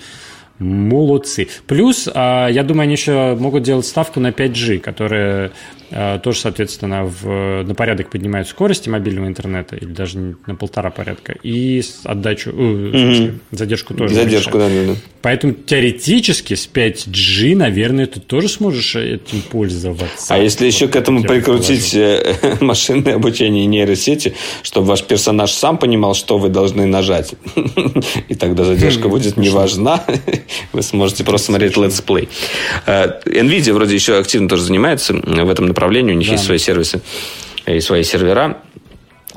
молодцы. Плюс, а, я думаю, они еще могут делать ставку на 5G, которая тоже, соответственно, в, на порядок поднимают скорости мобильного интернета, или даже на полтора порядка, и отдачу, mm-hmm. смысле, задержку тоже. Задержку, да, да, да. Поэтому теоретически с 5G, наверное, ты тоже сможешь этим пользоваться. А если еще к этому прикрутить положу. Э, машинное обучение и нейросети, чтобы ваш персонаж сам понимал, что вы должны нажать, и тогда задержка будет не важна, вы сможете просто смотреть let's play. Э, Nvidia вроде еще активно тоже занимается в этом направлении, у них да. есть свои сервисы и свои сервера.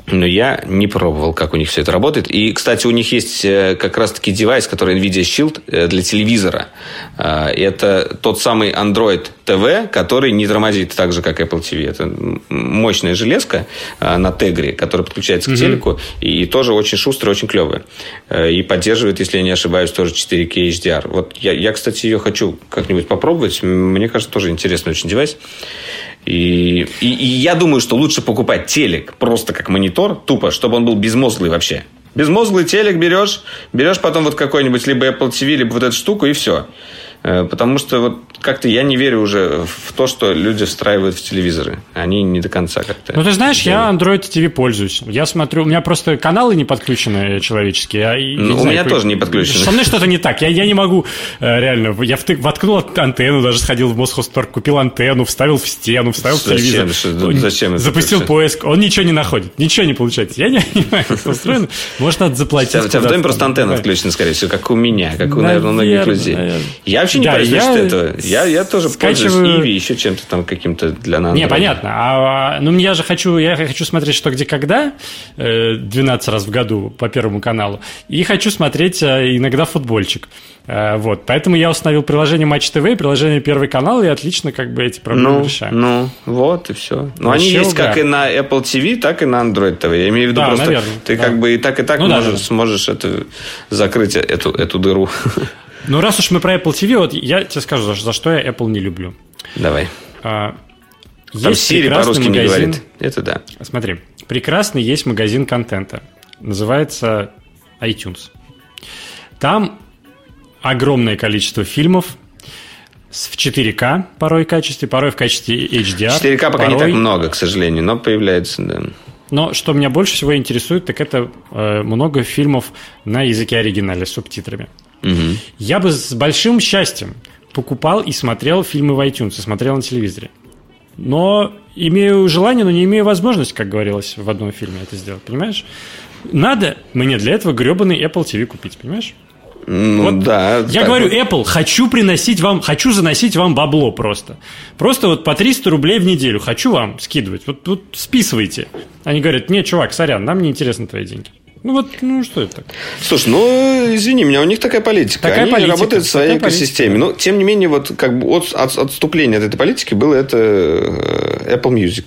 Но я не пробовал, как у них все это работает. И, кстати, у них есть э, как раз-таки девайс, который NVIDIA Shield э, для телевизора. Это тот самый Android TV, который не тормозит так же, как Apple TV. Это мощная железка на тегре, которая подключается к телеку. И тоже очень шустрая, очень клевая. И поддерживает, если я не ошибаюсь, тоже 4K HDR. Вот я, я кстати, ее хочу как-нибудь попробовать. Мне кажется, тоже интересный очень девайс. И, и, и я думаю, что лучше покупать телек просто как монитор, тупо, чтобы он был безмозглый вообще. Безмозглый телек берешь, берешь потом вот какой-нибудь либо Apple TV, либо вот эту штуку, и все. Э, потому что вот как-то я не верю уже в то, что люди встраивают в телевизоры. Они не до конца как-то. Ну, ты знаешь, я Android TV пользуюсь. Я смотрю, у меня просто каналы не подключены человеческие. Я, ну, у знаю, меня тоже не подключены. Со мной что-то не так. Я, я не могу э, реально. Я втык, воткнул антенну, даже сходил в Мосхозторг, купил антенну, вставил в стену, вставил зачем? в телевизор. Что, зачем это Запустил поиск. Он ничего не находит. Ничего не получается. Я не понимаю, как устроено. Может, надо заплатить. У тебя в доме просто антенна отключена, скорее всего, как у меня, как у, наверное, многих людей. Я вообще не да, понимаю, что это. Я, я тоже скачиваю... пользуюсь Иви, еще чем-то там каким-то для нас. Не, понятно. А, ну, я же хочу, я хочу смотреть «Что, где, когда» 12 э, раз в году по Первому каналу. И хочу смотреть э, иногда футбольчик. Э, вот, поэтому я установил приложение Матч ТВ, приложение Первый канал, и отлично как бы эти проблемы ну, решаю. Ну, вот и все. Но Вообще, они есть как и на Apple TV, так и на Android TV. Я имею в виду да, просто, наверное, ты да. как бы и так, и так ну, можешь, да, да. сможешь это, закрыть эту, эту дыру. Ну, раз уж мы про Apple TV, вот я тебе скажу, за, за что я Apple не люблю. Давай. А, Там есть Siri по-русски магазин, не говорит. Это да. Смотри, прекрасный есть магазин контента. Называется iTunes. Там огромное количество фильмов в 4К порой качестве, порой в качестве HDR. 4К пока порой... не так много, к сожалению, но появляется, да. Но что меня больше всего интересует, так это э, много фильмов на языке оригинале с субтитрами. Угу. Я бы с большим счастьем покупал и смотрел фильмы в iTunes, и смотрел на телевизоре. Но имею желание, но не имею возможности, как говорилось в одном фильме, это сделать, понимаешь? Надо мне для этого гребаный Apple TV купить, понимаешь? Ну, вот да. Я говорю, вот. Apple, хочу приносить вам, хочу заносить вам бабло просто. Просто вот по 300 рублей в неделю хочу вам скидывать. Вот, вот списывайте. Они говорят, нет, чувак, сорян, нам не интересны твои деньги. Ну вот, ну что это? Слушай, ну извини меня, у них такая политика. Такая Они политика, работают в своей экосистеме. Политика. Но тем не менее, вот как бы от, от отступления от этой политики было это э, Apple Music.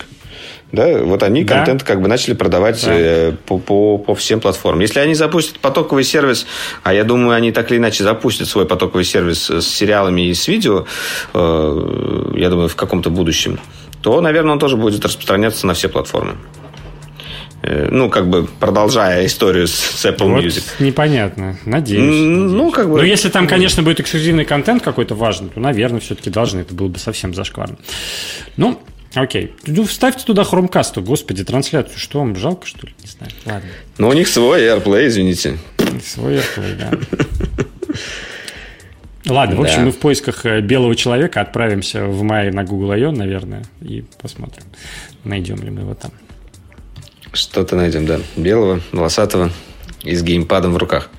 Да, вот они да. контент как бы начали продавать да. Э, по, по, по всем платформам. Если они запустят потоковый сервис, а я думаю, они так или иначе запустят свой потоковый сервис с сериалами и с видео, э, я думаю, в каком-то будущем, то, наверное, он тоже будет распространяться на все платформы. Э, ну, как бы продолжая историю с Apple вот Music. Непонятно. Надеюсь. Ну, как бы. Но если там, конечно, будет эксклюзивный контент какой-то важный, то, наверное, все-таки должны. Это было бы совсем зашкварно. Ну, Окей. Ну, вставьте туда хромкасту, господи, трансляцию. Что вам, жалко, что ли? Не знаю. Ладно. Ну, у них свой AirPlay, извините. Свой AirPlay, да. Ладно, в общем, да. мы в поисках э, белого человека отправимся в мае на Google I.O., наверное, и посмотрим, найдем ли мы его там. Что-то найдем, да. Белого, волосатого и с геймпадом в руках.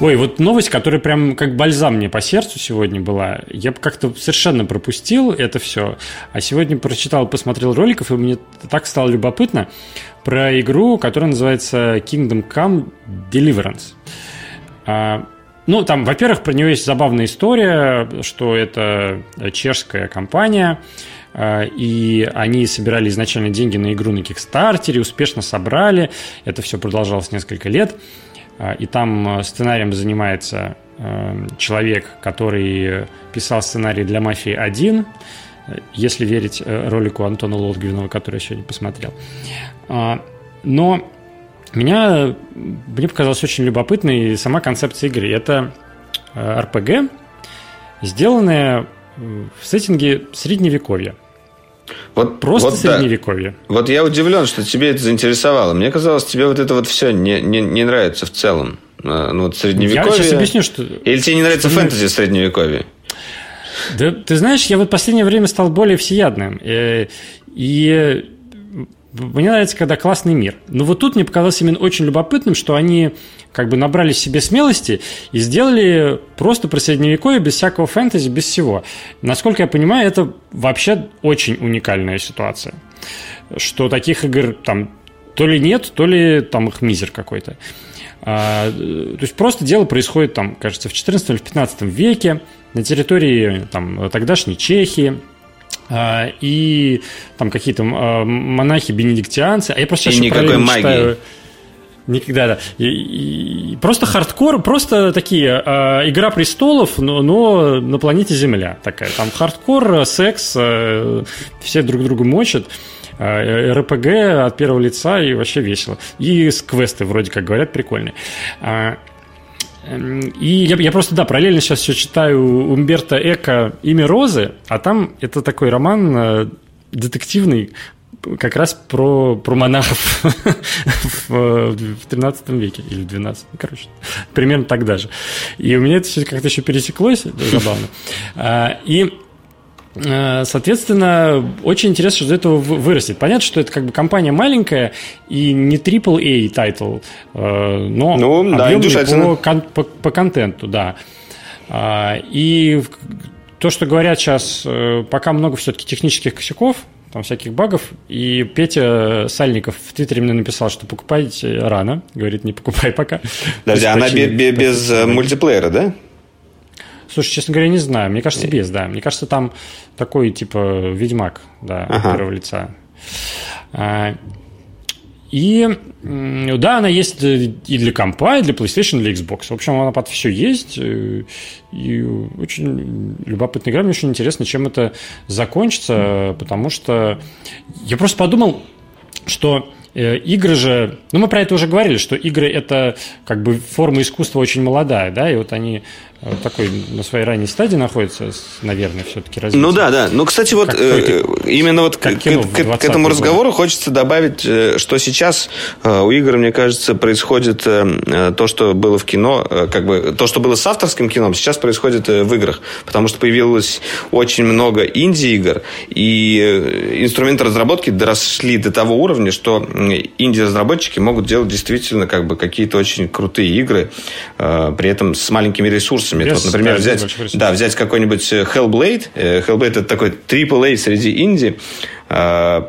Ой, вот новость, которая прям как бальзам мне по сердцу сегодня была. Я как-то совершенно пропустил это все. А сегодня прочитал, посмотрел роликов, и мне так стало любопытно про игру, которая называется Kingdom Come Deliverance. А, ну, там, во-первых, про нее есть забавная история, что это чешская компания, а, и они собирали изначально деньги на игру на Кикстартере, успешно собрали. Это все продолжалось несколько лет. А, и там э, сценарием занимается э, человек, который писал сценарий для «Мафии 1», если верить э, ролику Антона Лотгвинова, который я сегодня посмотрел. А, но меня, мне показалась очень любопытной сама концепция игры. Это RPG, сделанная в сеттинге средневековья. Вот, Просто вот, средневековье. Да. Вот я удивлен, что тебе это заинтересовало. Мне казалось, тебе вот это вот все не, не, не нравится в целом. А, ну, вот средневековье. Я сейчас объясню, что... Или тебе не нравится что фэнтези в средневековье? Да, ты знаешь, я вот в последнее время стал более всеядным. Э, и мне нравится, когда классный мир. Но вот тут мне показалось именно очень любопытным, что они как бы набрали себе смелости и сделали просто про средневековье без всякого фэнтези, без всего. Насколько я понимаю, это вообще очень уникальная ситуация. Что таких игр там то ли нет, то ли там их мизер какой-то. А, то есть просто дело происходит там, кажется, в 14 или в 15 веке на территории там, тогдашней Чехии. А, и там какие-то а, монахи бенедиктианцы. А я просто и никакой магии. Читаю, Никогда, да. И, и, просто хардкор, просто такие э, Игра престолов, но, но на планете Земля такая. Там хардкор, секс, э, все друг друга мочат. Э, РПГ от первого лица и вообще весело. И квесты вроде как говорят прикольные. Эм, и я, я просто, да, параллельно сейчас все читаю Умберто Эко «Имя Розы», а там это такой роман э, детективный, как раз про, про монахов в, в 13 веке или в 12, короче, примерно так даже. И у меня это все как-то еще пересеклось, забавно. И соответственно, очень интересно, что из этого вырастет. Понятно, что это как бы компания маленькая и не AAA title, э, но ну, да, по, по, по контенту, да. А, и то, что говорят сейчас, э, пока много все-таки технических косяков, там всяких багов. И Петя Сальников в Твиттере мне написал, что покупайте рано. Говорит, не покупай пока. Подожди, она без, без мультиплеера, да? Слушай, честно говоря, не знаю. Мне кажется, без, да. Мне кажется, там такой, типа, Ведьмак, да, ага. первого лица. А, и да, она есть и для компа, и для PlayStation, и для Xbox. В общем, она под все есть. Э, и очень любопытная игра. Мне очень интересно, чем это закончится, потому что я просто подумал, что э, игры же... Ну, мы про это уже говорили, что игры – это как бы форма искусства очень молодая, да, и вот они такой на своей ранней стадии находится, наверное, все-таки развитие. Ну да, да. Ну, кстати, вот э, именно вот к, к, к этому разговору хочется добавить, э, что сейчас э, у игр, мне кажется, происходит э, э, то, что было в кино, э, как бы то, что было с авторским кино, сейчас происходит э, в играх, потому что появилось очень много инди-игр, и э, инструменты разработки доросли до того уровня, что инди-разработчики могут делать действительно как бы какие-то очень крутые игры, э, при этом с маленькими ресурсами ресурсами. Без, вот, например, да, взять, да, взять какой-нибудь э, Hellblade. Э, Hellblade это такой AAA среди инди. Э,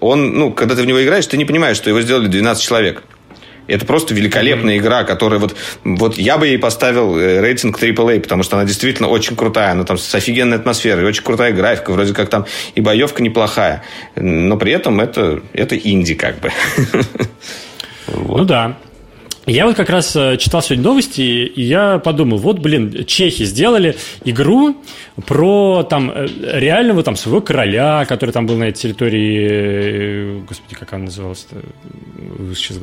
он, ну, когда ты в него играешь, ты не понимаешь, что его сделали 12 человек. Это просто великолепная mm-hmm. игра, которая вот, вот я бы ей поставил рейтинг AAA, потому что она действительно очень крутая. Она там с офигенной атмосферой, очень крутая графика, вроде как там и боевка неплохая. Но при этом это, это инди как бы. Ну да. Я вот как раз э, читал сегодня новости, и я подумал, вот, блин, чехи сделали игру про там э, реального там своего короля, который там был на этой территории, э, господи, как она называлась-то, сейчас.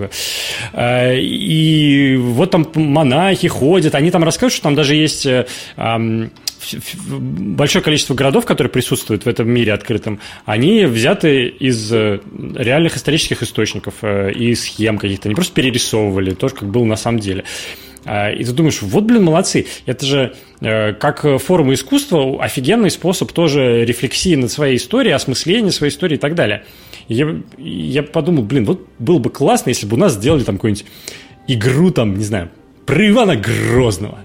И вот там монахи ходят, они там рассказывают, что там даже есть большое количество городов, которые присутствуют в этом мире открытом, они взяты из э, реальных исторических источников э, и схем каких-то. Они просто перерисовывали то, как было на самом деле. А, и ты думаешь, вот, блин, молодцы. Это же э, как форма искусства офигенный способ тоже рефлексии над своей историей, осмысления своей истории и так далее. Я, я подумал, блин, вот было бы классно, если бы у нас сделали там какую-нибудь игру, там, не знаю, про Ивана Грозного.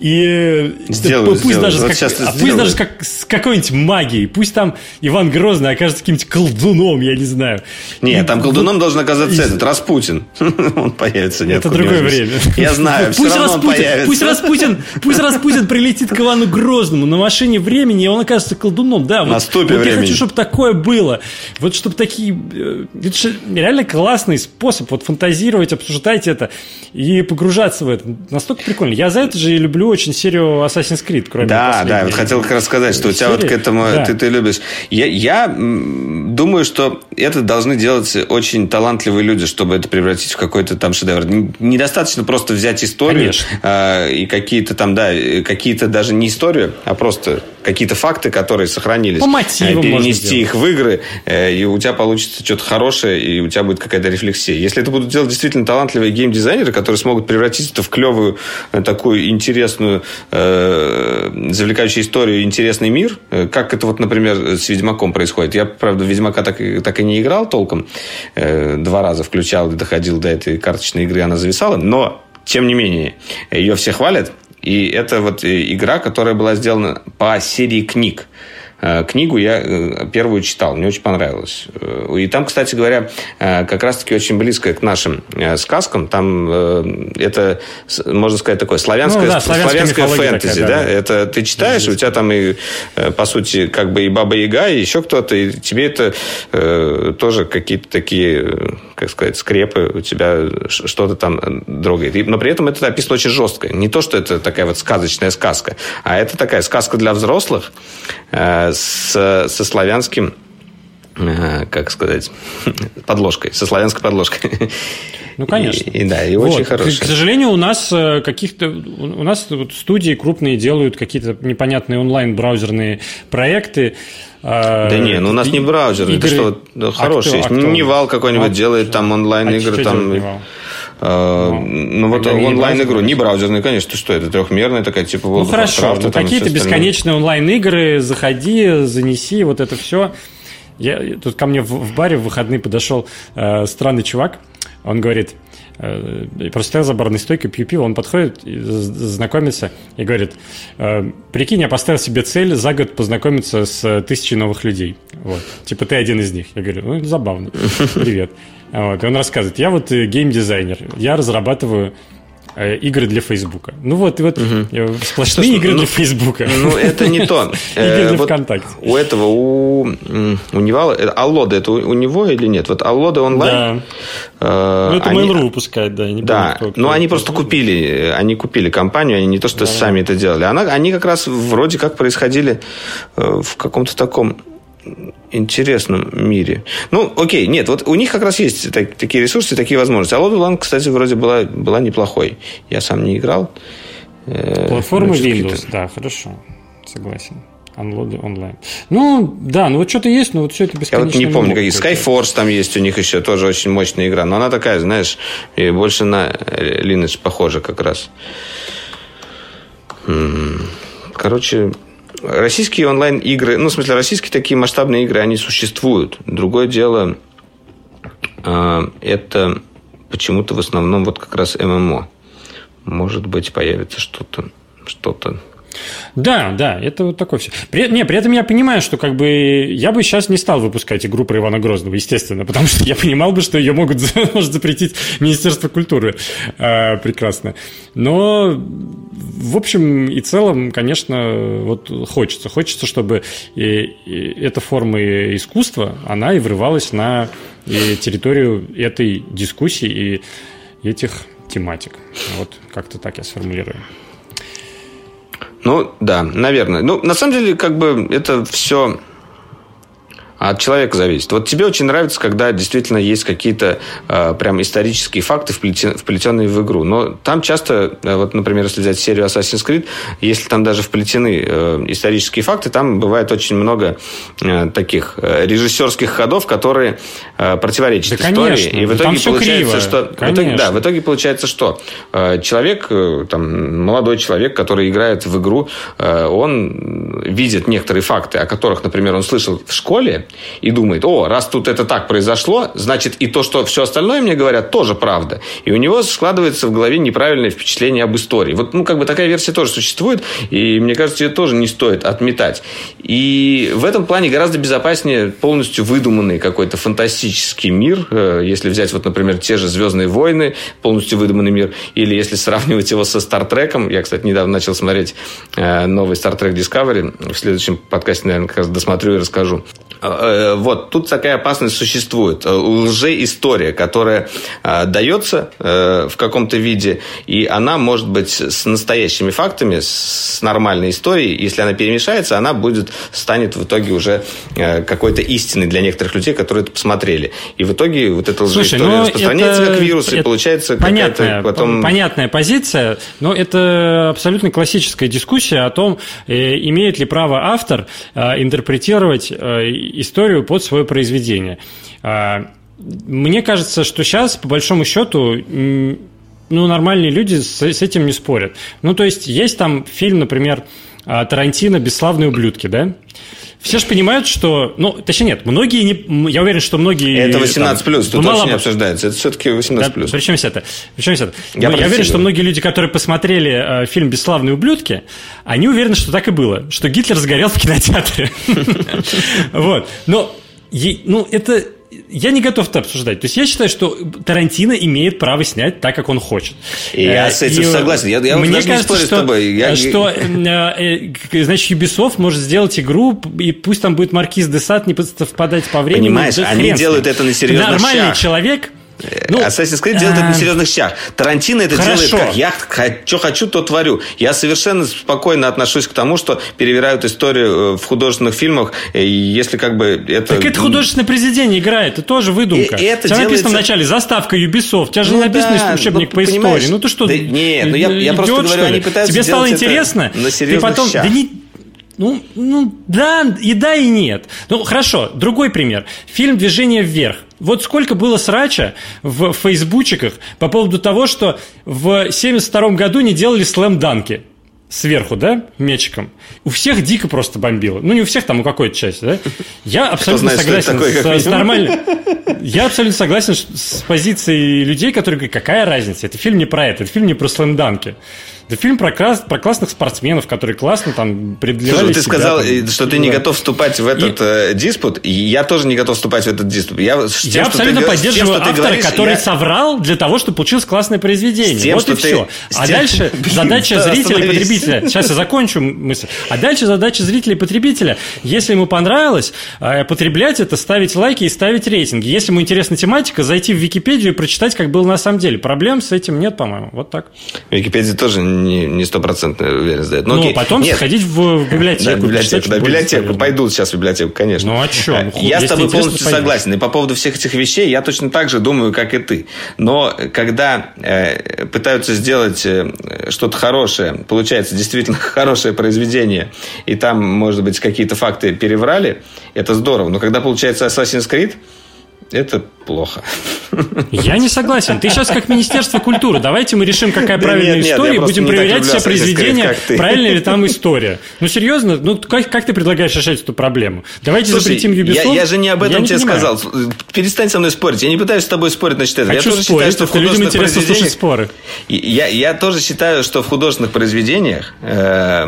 И сделаю, пусть сделаю. даже, вот как, а пусть даже как, с какой-нибудь магией, пусть там Иван Грозный окажется каким-нибудь колдуном, я не знаю. Нет, и, там колдуном вот, должен оказаться и... этот Распутин. он появится. Нет, Это другое время. Я знаю, пусть все Распутин, появится. Пусть Распутин, пусть Распутин прилетит к Ивану Грозному на машине времени, и он окажется колдуном. Да, вот, вот я хочу, чтобы такое было. Вот чтобы такие... Э, это же реально классный способ вот фантазировать, обсуждать это и погружаться в это. Настолько прикольно. Я за это же и люблю очень серию Assassin's Creed, кроме Да, да, вот хотел как раз сказать, что у тебя вот к этому да. ты, ты любишь. Я, я думаю, что это должны делать очень талантливые люди, чтобы это превратить в какой-то там шедевр. Недостаточно просто взять историю э, и какие-то там, да, какие-то даже не историю, а просто какие-то факты, которые сохранились. По мотивам Перенести их в игры, э, и у тебя получится что-то хорошее, и у тебя будет какая-то рефлексия. Если это будут делать действительно талантливые геймдизайнеры, которые смогут превратить это в клевую, э, такую интересную, э, завлекающую историю, интересный мир, э, как это вот, например, с Ведьмаком происходит. Я, правда, Ведьмака так, так и не играл толком. Э, два раза включал и доходил до этой карточной игры, она зависала, но тем не менее, ее все хвалят, и это вот э, игра, которая была сделана по серии книг. Э, книгу я э, первую читал, мне очень понравилось. Э, и там, кстати говоря, как раз-таки очень близко к нашим сказкам. Там это, можно сказать, такое славянское, ну, да, славянское фэнтези. Такая, да, да? Это ты читаешь, у тебя там и, по сути, как бы и Баба Яга, и еще кто-то, и тебе это тоже какие-то такие, как сказать, скрепы, у тебя что-то там дрогает. но при этом это написано очень жестко. Не то, что это такая вот сказочная сказка, а это такая сказка для взрослых, с, со славянским э, как сказать, подложкой, со славянской подложкой. Ну, конечно. И, и да, и вот. очень хороший. К, к сожалению, у нас э, каких-то у нас вот студии крупные делают какие-то непонятные онлайн-браузерные проекты. Э, да не, ну у нас не браузерные, игры... это что, хороший. А кто, а кто? Невал какой-нибудь а, делает там онлайн-игры. А там... А, ну, ну вот онлайн-игру, не браузерную, конечно, что это трехмерная такая, типа World Ну хорошо, ну, какие-то бесконечные онлайн-игры, заходи, занеси, вот это все. Я, тут ко мне в, в баре в выходные подошел э, странный чувак, он говорит, э, просто стоял за барной стойкой, пью пиво, он подходит, знакомится и говорит, э, прикинь, я поставил себе цель за год познакомиться с тысячей новых людей. Вот. Типа ты один из них. Я говорю, ну, забавно. Привет. Вот. И он рассказывает, я вот э, геймдизайнер, я разрабатываю э, игры для Фейсбука. Ну вот, и вот угу. сплошные Слушай, игры ну, для Фейсбука. Ну, это не то. Игры для ВКонтакте. У этого, у, у Невала, Аллода, это у него или нет? Вот Аллода онлайн. Да. Ну, это Mail.ru выпускает, да. Да, но они просто купили, они купили компанию, они не то, что сами это делали. Они как раз вроде как происходили в каком-то таком интересном мире. Ну, окей, нет, вот у них как раз есть так, такие ресурсы, такие возможности. А Lodulан, кстати, вроде была, была неплохой. Я сам не играл. Э, Платформа Windows, да, хорошо, согласен. Unload онлайн. Ну, да, ну вот что-то есть, но вот все это бесконечно. Я вот не помню, какие. Skyforce там есть у них еще, тоже очень мощная игра. Но она такая, знаешь, больше на Lineage похожа как раз. Короче, Российские онлайн-игры, ну, в смысле, российские такие масштабные игры, они существуют. Другое дело, э, это почему-то в основном вот как раз ММО. Может быть, появится что-то что-то да, да, это вот такое все. При, не, при этом я понимаю, что как бы я бы сейчас не стал выпускать игру про Ивана Грозного, естественно, потому что я понимал бы, что ее могут может запретить Министерство культуры. Э, прекрасно. Но в общем и целом, конечно, вот хочется. Хочется, чтобы и, и эта форма искусства, она и врывалась на и территорию этой дискуссии и этих тематик. Вот как-то так я сформулирую. Ну, да, наверное. Ну, на самом деле, как бы это все от человека зависит. Вот тебе очень нравится, когда действительно есть какие-то э, прям исторические факты, вплетен, вплетенные в игру. Но там часто, э, вот, например, если взять серию Assassin's Creed, если там даже вплетены э, исторические факты, там бывает очень много э, таких э, режиссерских ходов, которые э, противоречат да, истории. Конечно. И в итоге там получается, криво. что... В итоге, да, в итоге получается, что э, человек, э, там, молодой человек, который играет в игру, э, он видит некоторые факты, о которых, например, он слышал в школе, и думает, о, раз тут это так произошло, значит и то, что все остальное мне говорят, тоже правда. И у него складывается в голове неправильное впечатление об истории. Вот, ну, как бы такая версия тоже существует, и мне кажется, ее тоже не стоит отметать. И в этом плане гораздо безопаснее полностью выдуманный какой-то фантастический мир, э, если взять, вот, например, те же «Звездные войны», полностью выдуманный мир, или если сравнивать его со «Стартреком», я, кстати, недавно начал смотреть э, новый «Star Trek Discovery», в следующем подкасте, наверное, как раз досмотрю и расскажу. Э, вот, тут такая опасность существует. Э, лжеистория, которая э, дается в каком-то виде, и она может быть с настоящими фактами, с нормальной историей. Если она перемешается, она будет, станет в итоге уже какой-то истиной для некоторых людей, которые это посмотрели. И в итоге вот эта лжеистория ну, распространяется это, как вирус, это и получается понятная, потом... Понятная позиция, но это абсолютно классическая дискуссия о том, имеет ли право автор интерпретировать историю под свое произведение. А, мне кажется, что сейчас, по большому счету, ну, нормальные люди с, с этим не спорят. Ну, то есть, есть там фильм, например, а, Тарантино «Бесславные ублюдки», да? Все же понимают, что... Ну, точнее, нет, многие не... Я уверен, что многие... Это 18+, плюс, тут мало... не обсуждается. Это все-таки 18+. Да, причем это? Причем это? Я, ну, я уверен, что многие люди, которые посмотрели э, фильм «Бесславные ублюдки», они уверены, что так и было, что Гитлер сгорел в кинотеатре. Вот. Но, ну, это я не готов это обсуждать. То есть я считаю, что Тарантино имеет право снять так, как он хочет. Я э, с этим и, согласен. Я, я мне кажется, не спорю что, с тобой. Я... что э, э, значит, Ubisoft может сделать игру, и пусть там будет Маркиз де Сад не совпадать по времени. Понимаешь, они делают это на серьезных Нормальный щах. человек ну, Assassin's Creed делает это на серьезных щах. Тарантино это хорошо. делает как я что хочу, то творю. Я совершенно спокойно отношусь к тому, что перевирают историю э, в художественных фильмах, если как бы это... Так это художественное произведение играет, это тоже выдумка. И это делается... написано вначале заставка Ubisoft, у тебя же ну, написано да, учебник по истории. Ну ты что, да, нет, ну я, я просто говорю, они пытаются Тебе стало интересно? На серьезных ты потом, щах. Да не, ну, ну, да, и да, и нет. Ну, хорошо, другой пример. Фильм «Движение вверх». Вот сколько было срача в фейсбучиках по поводу того, что в 72 году не делали слэм-данки сверху, да, мечиком. У всех дико просто бомбило. Ну, не у всех, там у какой-то части, да. Я абсолютно знает, согласен такое, с, с нормальным... Я абсолютно согласен с позицией людей, которые говорят, какая разница, это фильм не про это, это фильм не про слэм-данки. Это фильм про, крас... про классных спортсменов, которые классно там преодолевали ты сказал, там, э, что ты не готов вступать в этот и... э, диспут. Я тоже не готов вступать в этот диспут. Я, тем, я абсолютно ты, поддерживаю тем, автора, говоришь, который я... соврал для того, чтобы получилось классное произведение. Тем, вот и ты... все. А тем... дальше задача зрителя и потребителя. Сейчас я закончу мысль. А дальше задача зрителя и потребителя. Если ему понравилось, э, потреблять это, ставить лайки и ставить рейтинги. Если ему интересна тематика, зайти в Википедию и прочитать, как было на самом деле. Проблем с этим нет, по-моему. Вот так. Википедия тоже не стопроцентная уверенность дает. Но, ну, окей. потом Нет. сходить в библиотеку. Да, библиотеку, да, библиотеку. Пойду сейчас в библиотеку, конечно. Ну, а что? Ну, я с тобой полностью пойдешь. согласен. И по поводу всех этих вещей я точно так же думаю, как и ты. Но когда э, пытаются сделать э, что-то хорошее, получается действительно хорошее произведение, и там, может быть, какие-то факты переврали, это здорово. Но когда получается Assassin's Creed, это плохо. Я не согласен. Ты сейчас как Министерство культуры. Давайте мы решим, какая правильная нет, история, нет, будем проверять все произведения, правильная ли там история. Ну, серьезно, ну как, как ты предлагаешь решать эту проблему? Давайте Слушай, запретим Ubisoft. Я, я же не об этом я тебе сказал. Перестань со мной спорить. Я не пытаюсь с тобой спорить насчет этого. Хочу я тоже спорить, считаю, что в людям интересно слушать споры. Я, я тоже считаю, что в художественных произведениях э,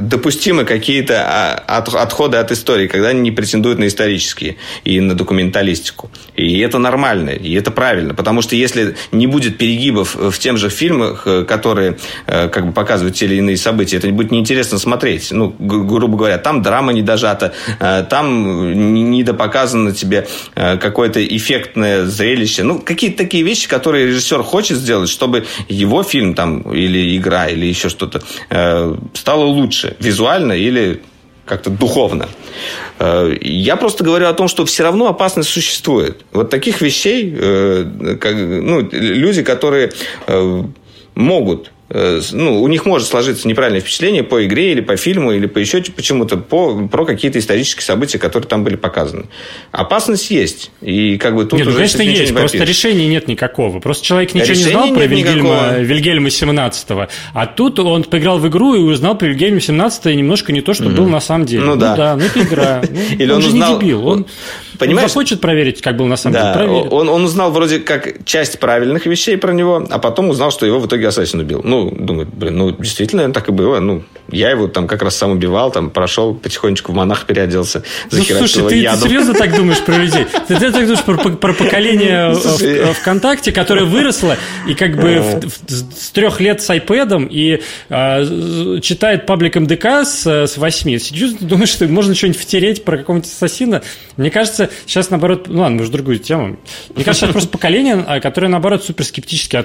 допустимы какие-то а, отходы от истории, когда они не претендуют на исторические и на документалистику. И это нормально, и это правильно. Потому что если не будет перегибов в тем же фильмах, э, которые э, как бы показывают те или иные события, это будет неинтересно смотреть. Ну, грубо говоря, там драма не дожата, э, там не допоказано тебе какое-то эффектное зрелище. Ну, какие-то такие вещи, которые режиссер хочет сделать, чтобы его фильм там или игра, или еще что-то стало лучше, визуально или как-то духовно. Э, я просто говорю о том, что все равно опасность существует. Вот таких вещей, э, как, ну, люди, которые э, могут ну, у них может сложиться неправильное впечатление по игре или по фильму, или по еще почему-то по, про какие-то исторические события, которые там были показаны. Опасность есть. И как бы тут нет, уже ну, конечно, есть. Не просто решения нет никакого. Просто человек ничего Решения не знал про Вильгельма, Вильгельма 17 А тут он поиграл в игру и узнал про Вильгельма 17 и немножко не то, что угу. был на самом деле. Ну, ну да. да, ну это игра. Ну, или он, он же узнал... не дебил. Он, Понимаешь? он захочет проверить, как был на самом да, деле. Он, он узнал вроде как часть правильных вещей про него, а потом узнал, что его в итоге Ассасин убил. Ну, думает, блин, ну, действительно, так и было. Ну, я его там как раз сам убивал, там прошел потихонечку в монах переделся, ну, слушай, ты, ядом. ты серьезно так думаешь про людей? Ты, ты так думаешь про, про поколение ну, ВКонтакте, которое выросло и как бы в, в, с трех лет с iPad и э, читает паблик МДК с, с 8. Сидишь, думаешь, что можно что-нибудь втереть про какого-нибудь ассасина? Мне кажется, сейчас наоборот... Ну ладно, уже другую тему. Мне кажется, сейчас просто поколение, а, которое наоборот супер скептически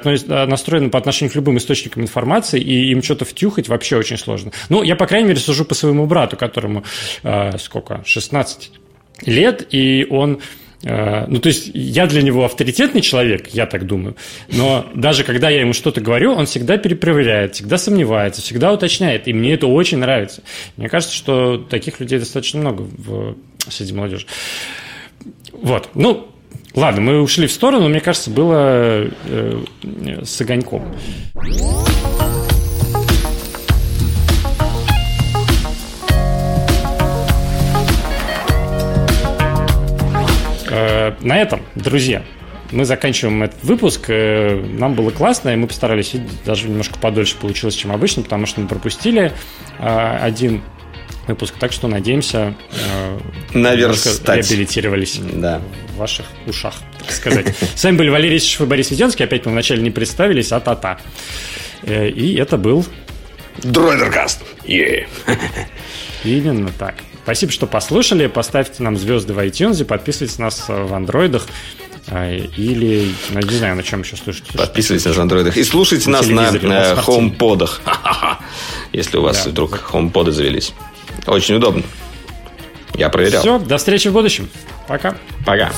настроено по отношению к любым источникам информации, и им что-то втюхать вообще очень сложно. Ну, я, по крайней мере, сужу по своему брату, которому э, сколько? 16 лет, и он ну, то есть, я для него авторитетный человек, я так думаю, но даже когда я ему что-то говорю, он всегда перепроверяет, всегда сомневается, всегда уточняет, и мне это очень нравится. Мне кажется, что таких людей достаточно много в среди молодежи. Вот. Ну, ладно, мы ушли в сторону, мне кажется, было э, с огоньком. Э, на этом, друзья, мы заканчиваем этот выпуск. Э, нам было классно, и мы постарались, даже немножко подольше получилось, чем обычно, потому что мы пропустили э, один выпуск. Так что надеемся, наверстать. реабилитировались да. в ваших ушах, так сказать. С вами были Валерий Исичев и Борис Веденский. Опять мы вначале не представились, а та-та. И это был... Дройдеркаст. Yeah. Именно так. Спасибо, что послушали. Поставьте нам звезды в iTunes, подписывайтесь на нас в андроидах. Или, ну, не знаю, на чем еще слушать. Подписывайтесь нас в андроидах. И слушайте нас на, на хоумподах. Если у вас да. вдруг хоумподы завелись. Очень удобно. Я проверял. Все, до встречи в будущем. Пока. Пока.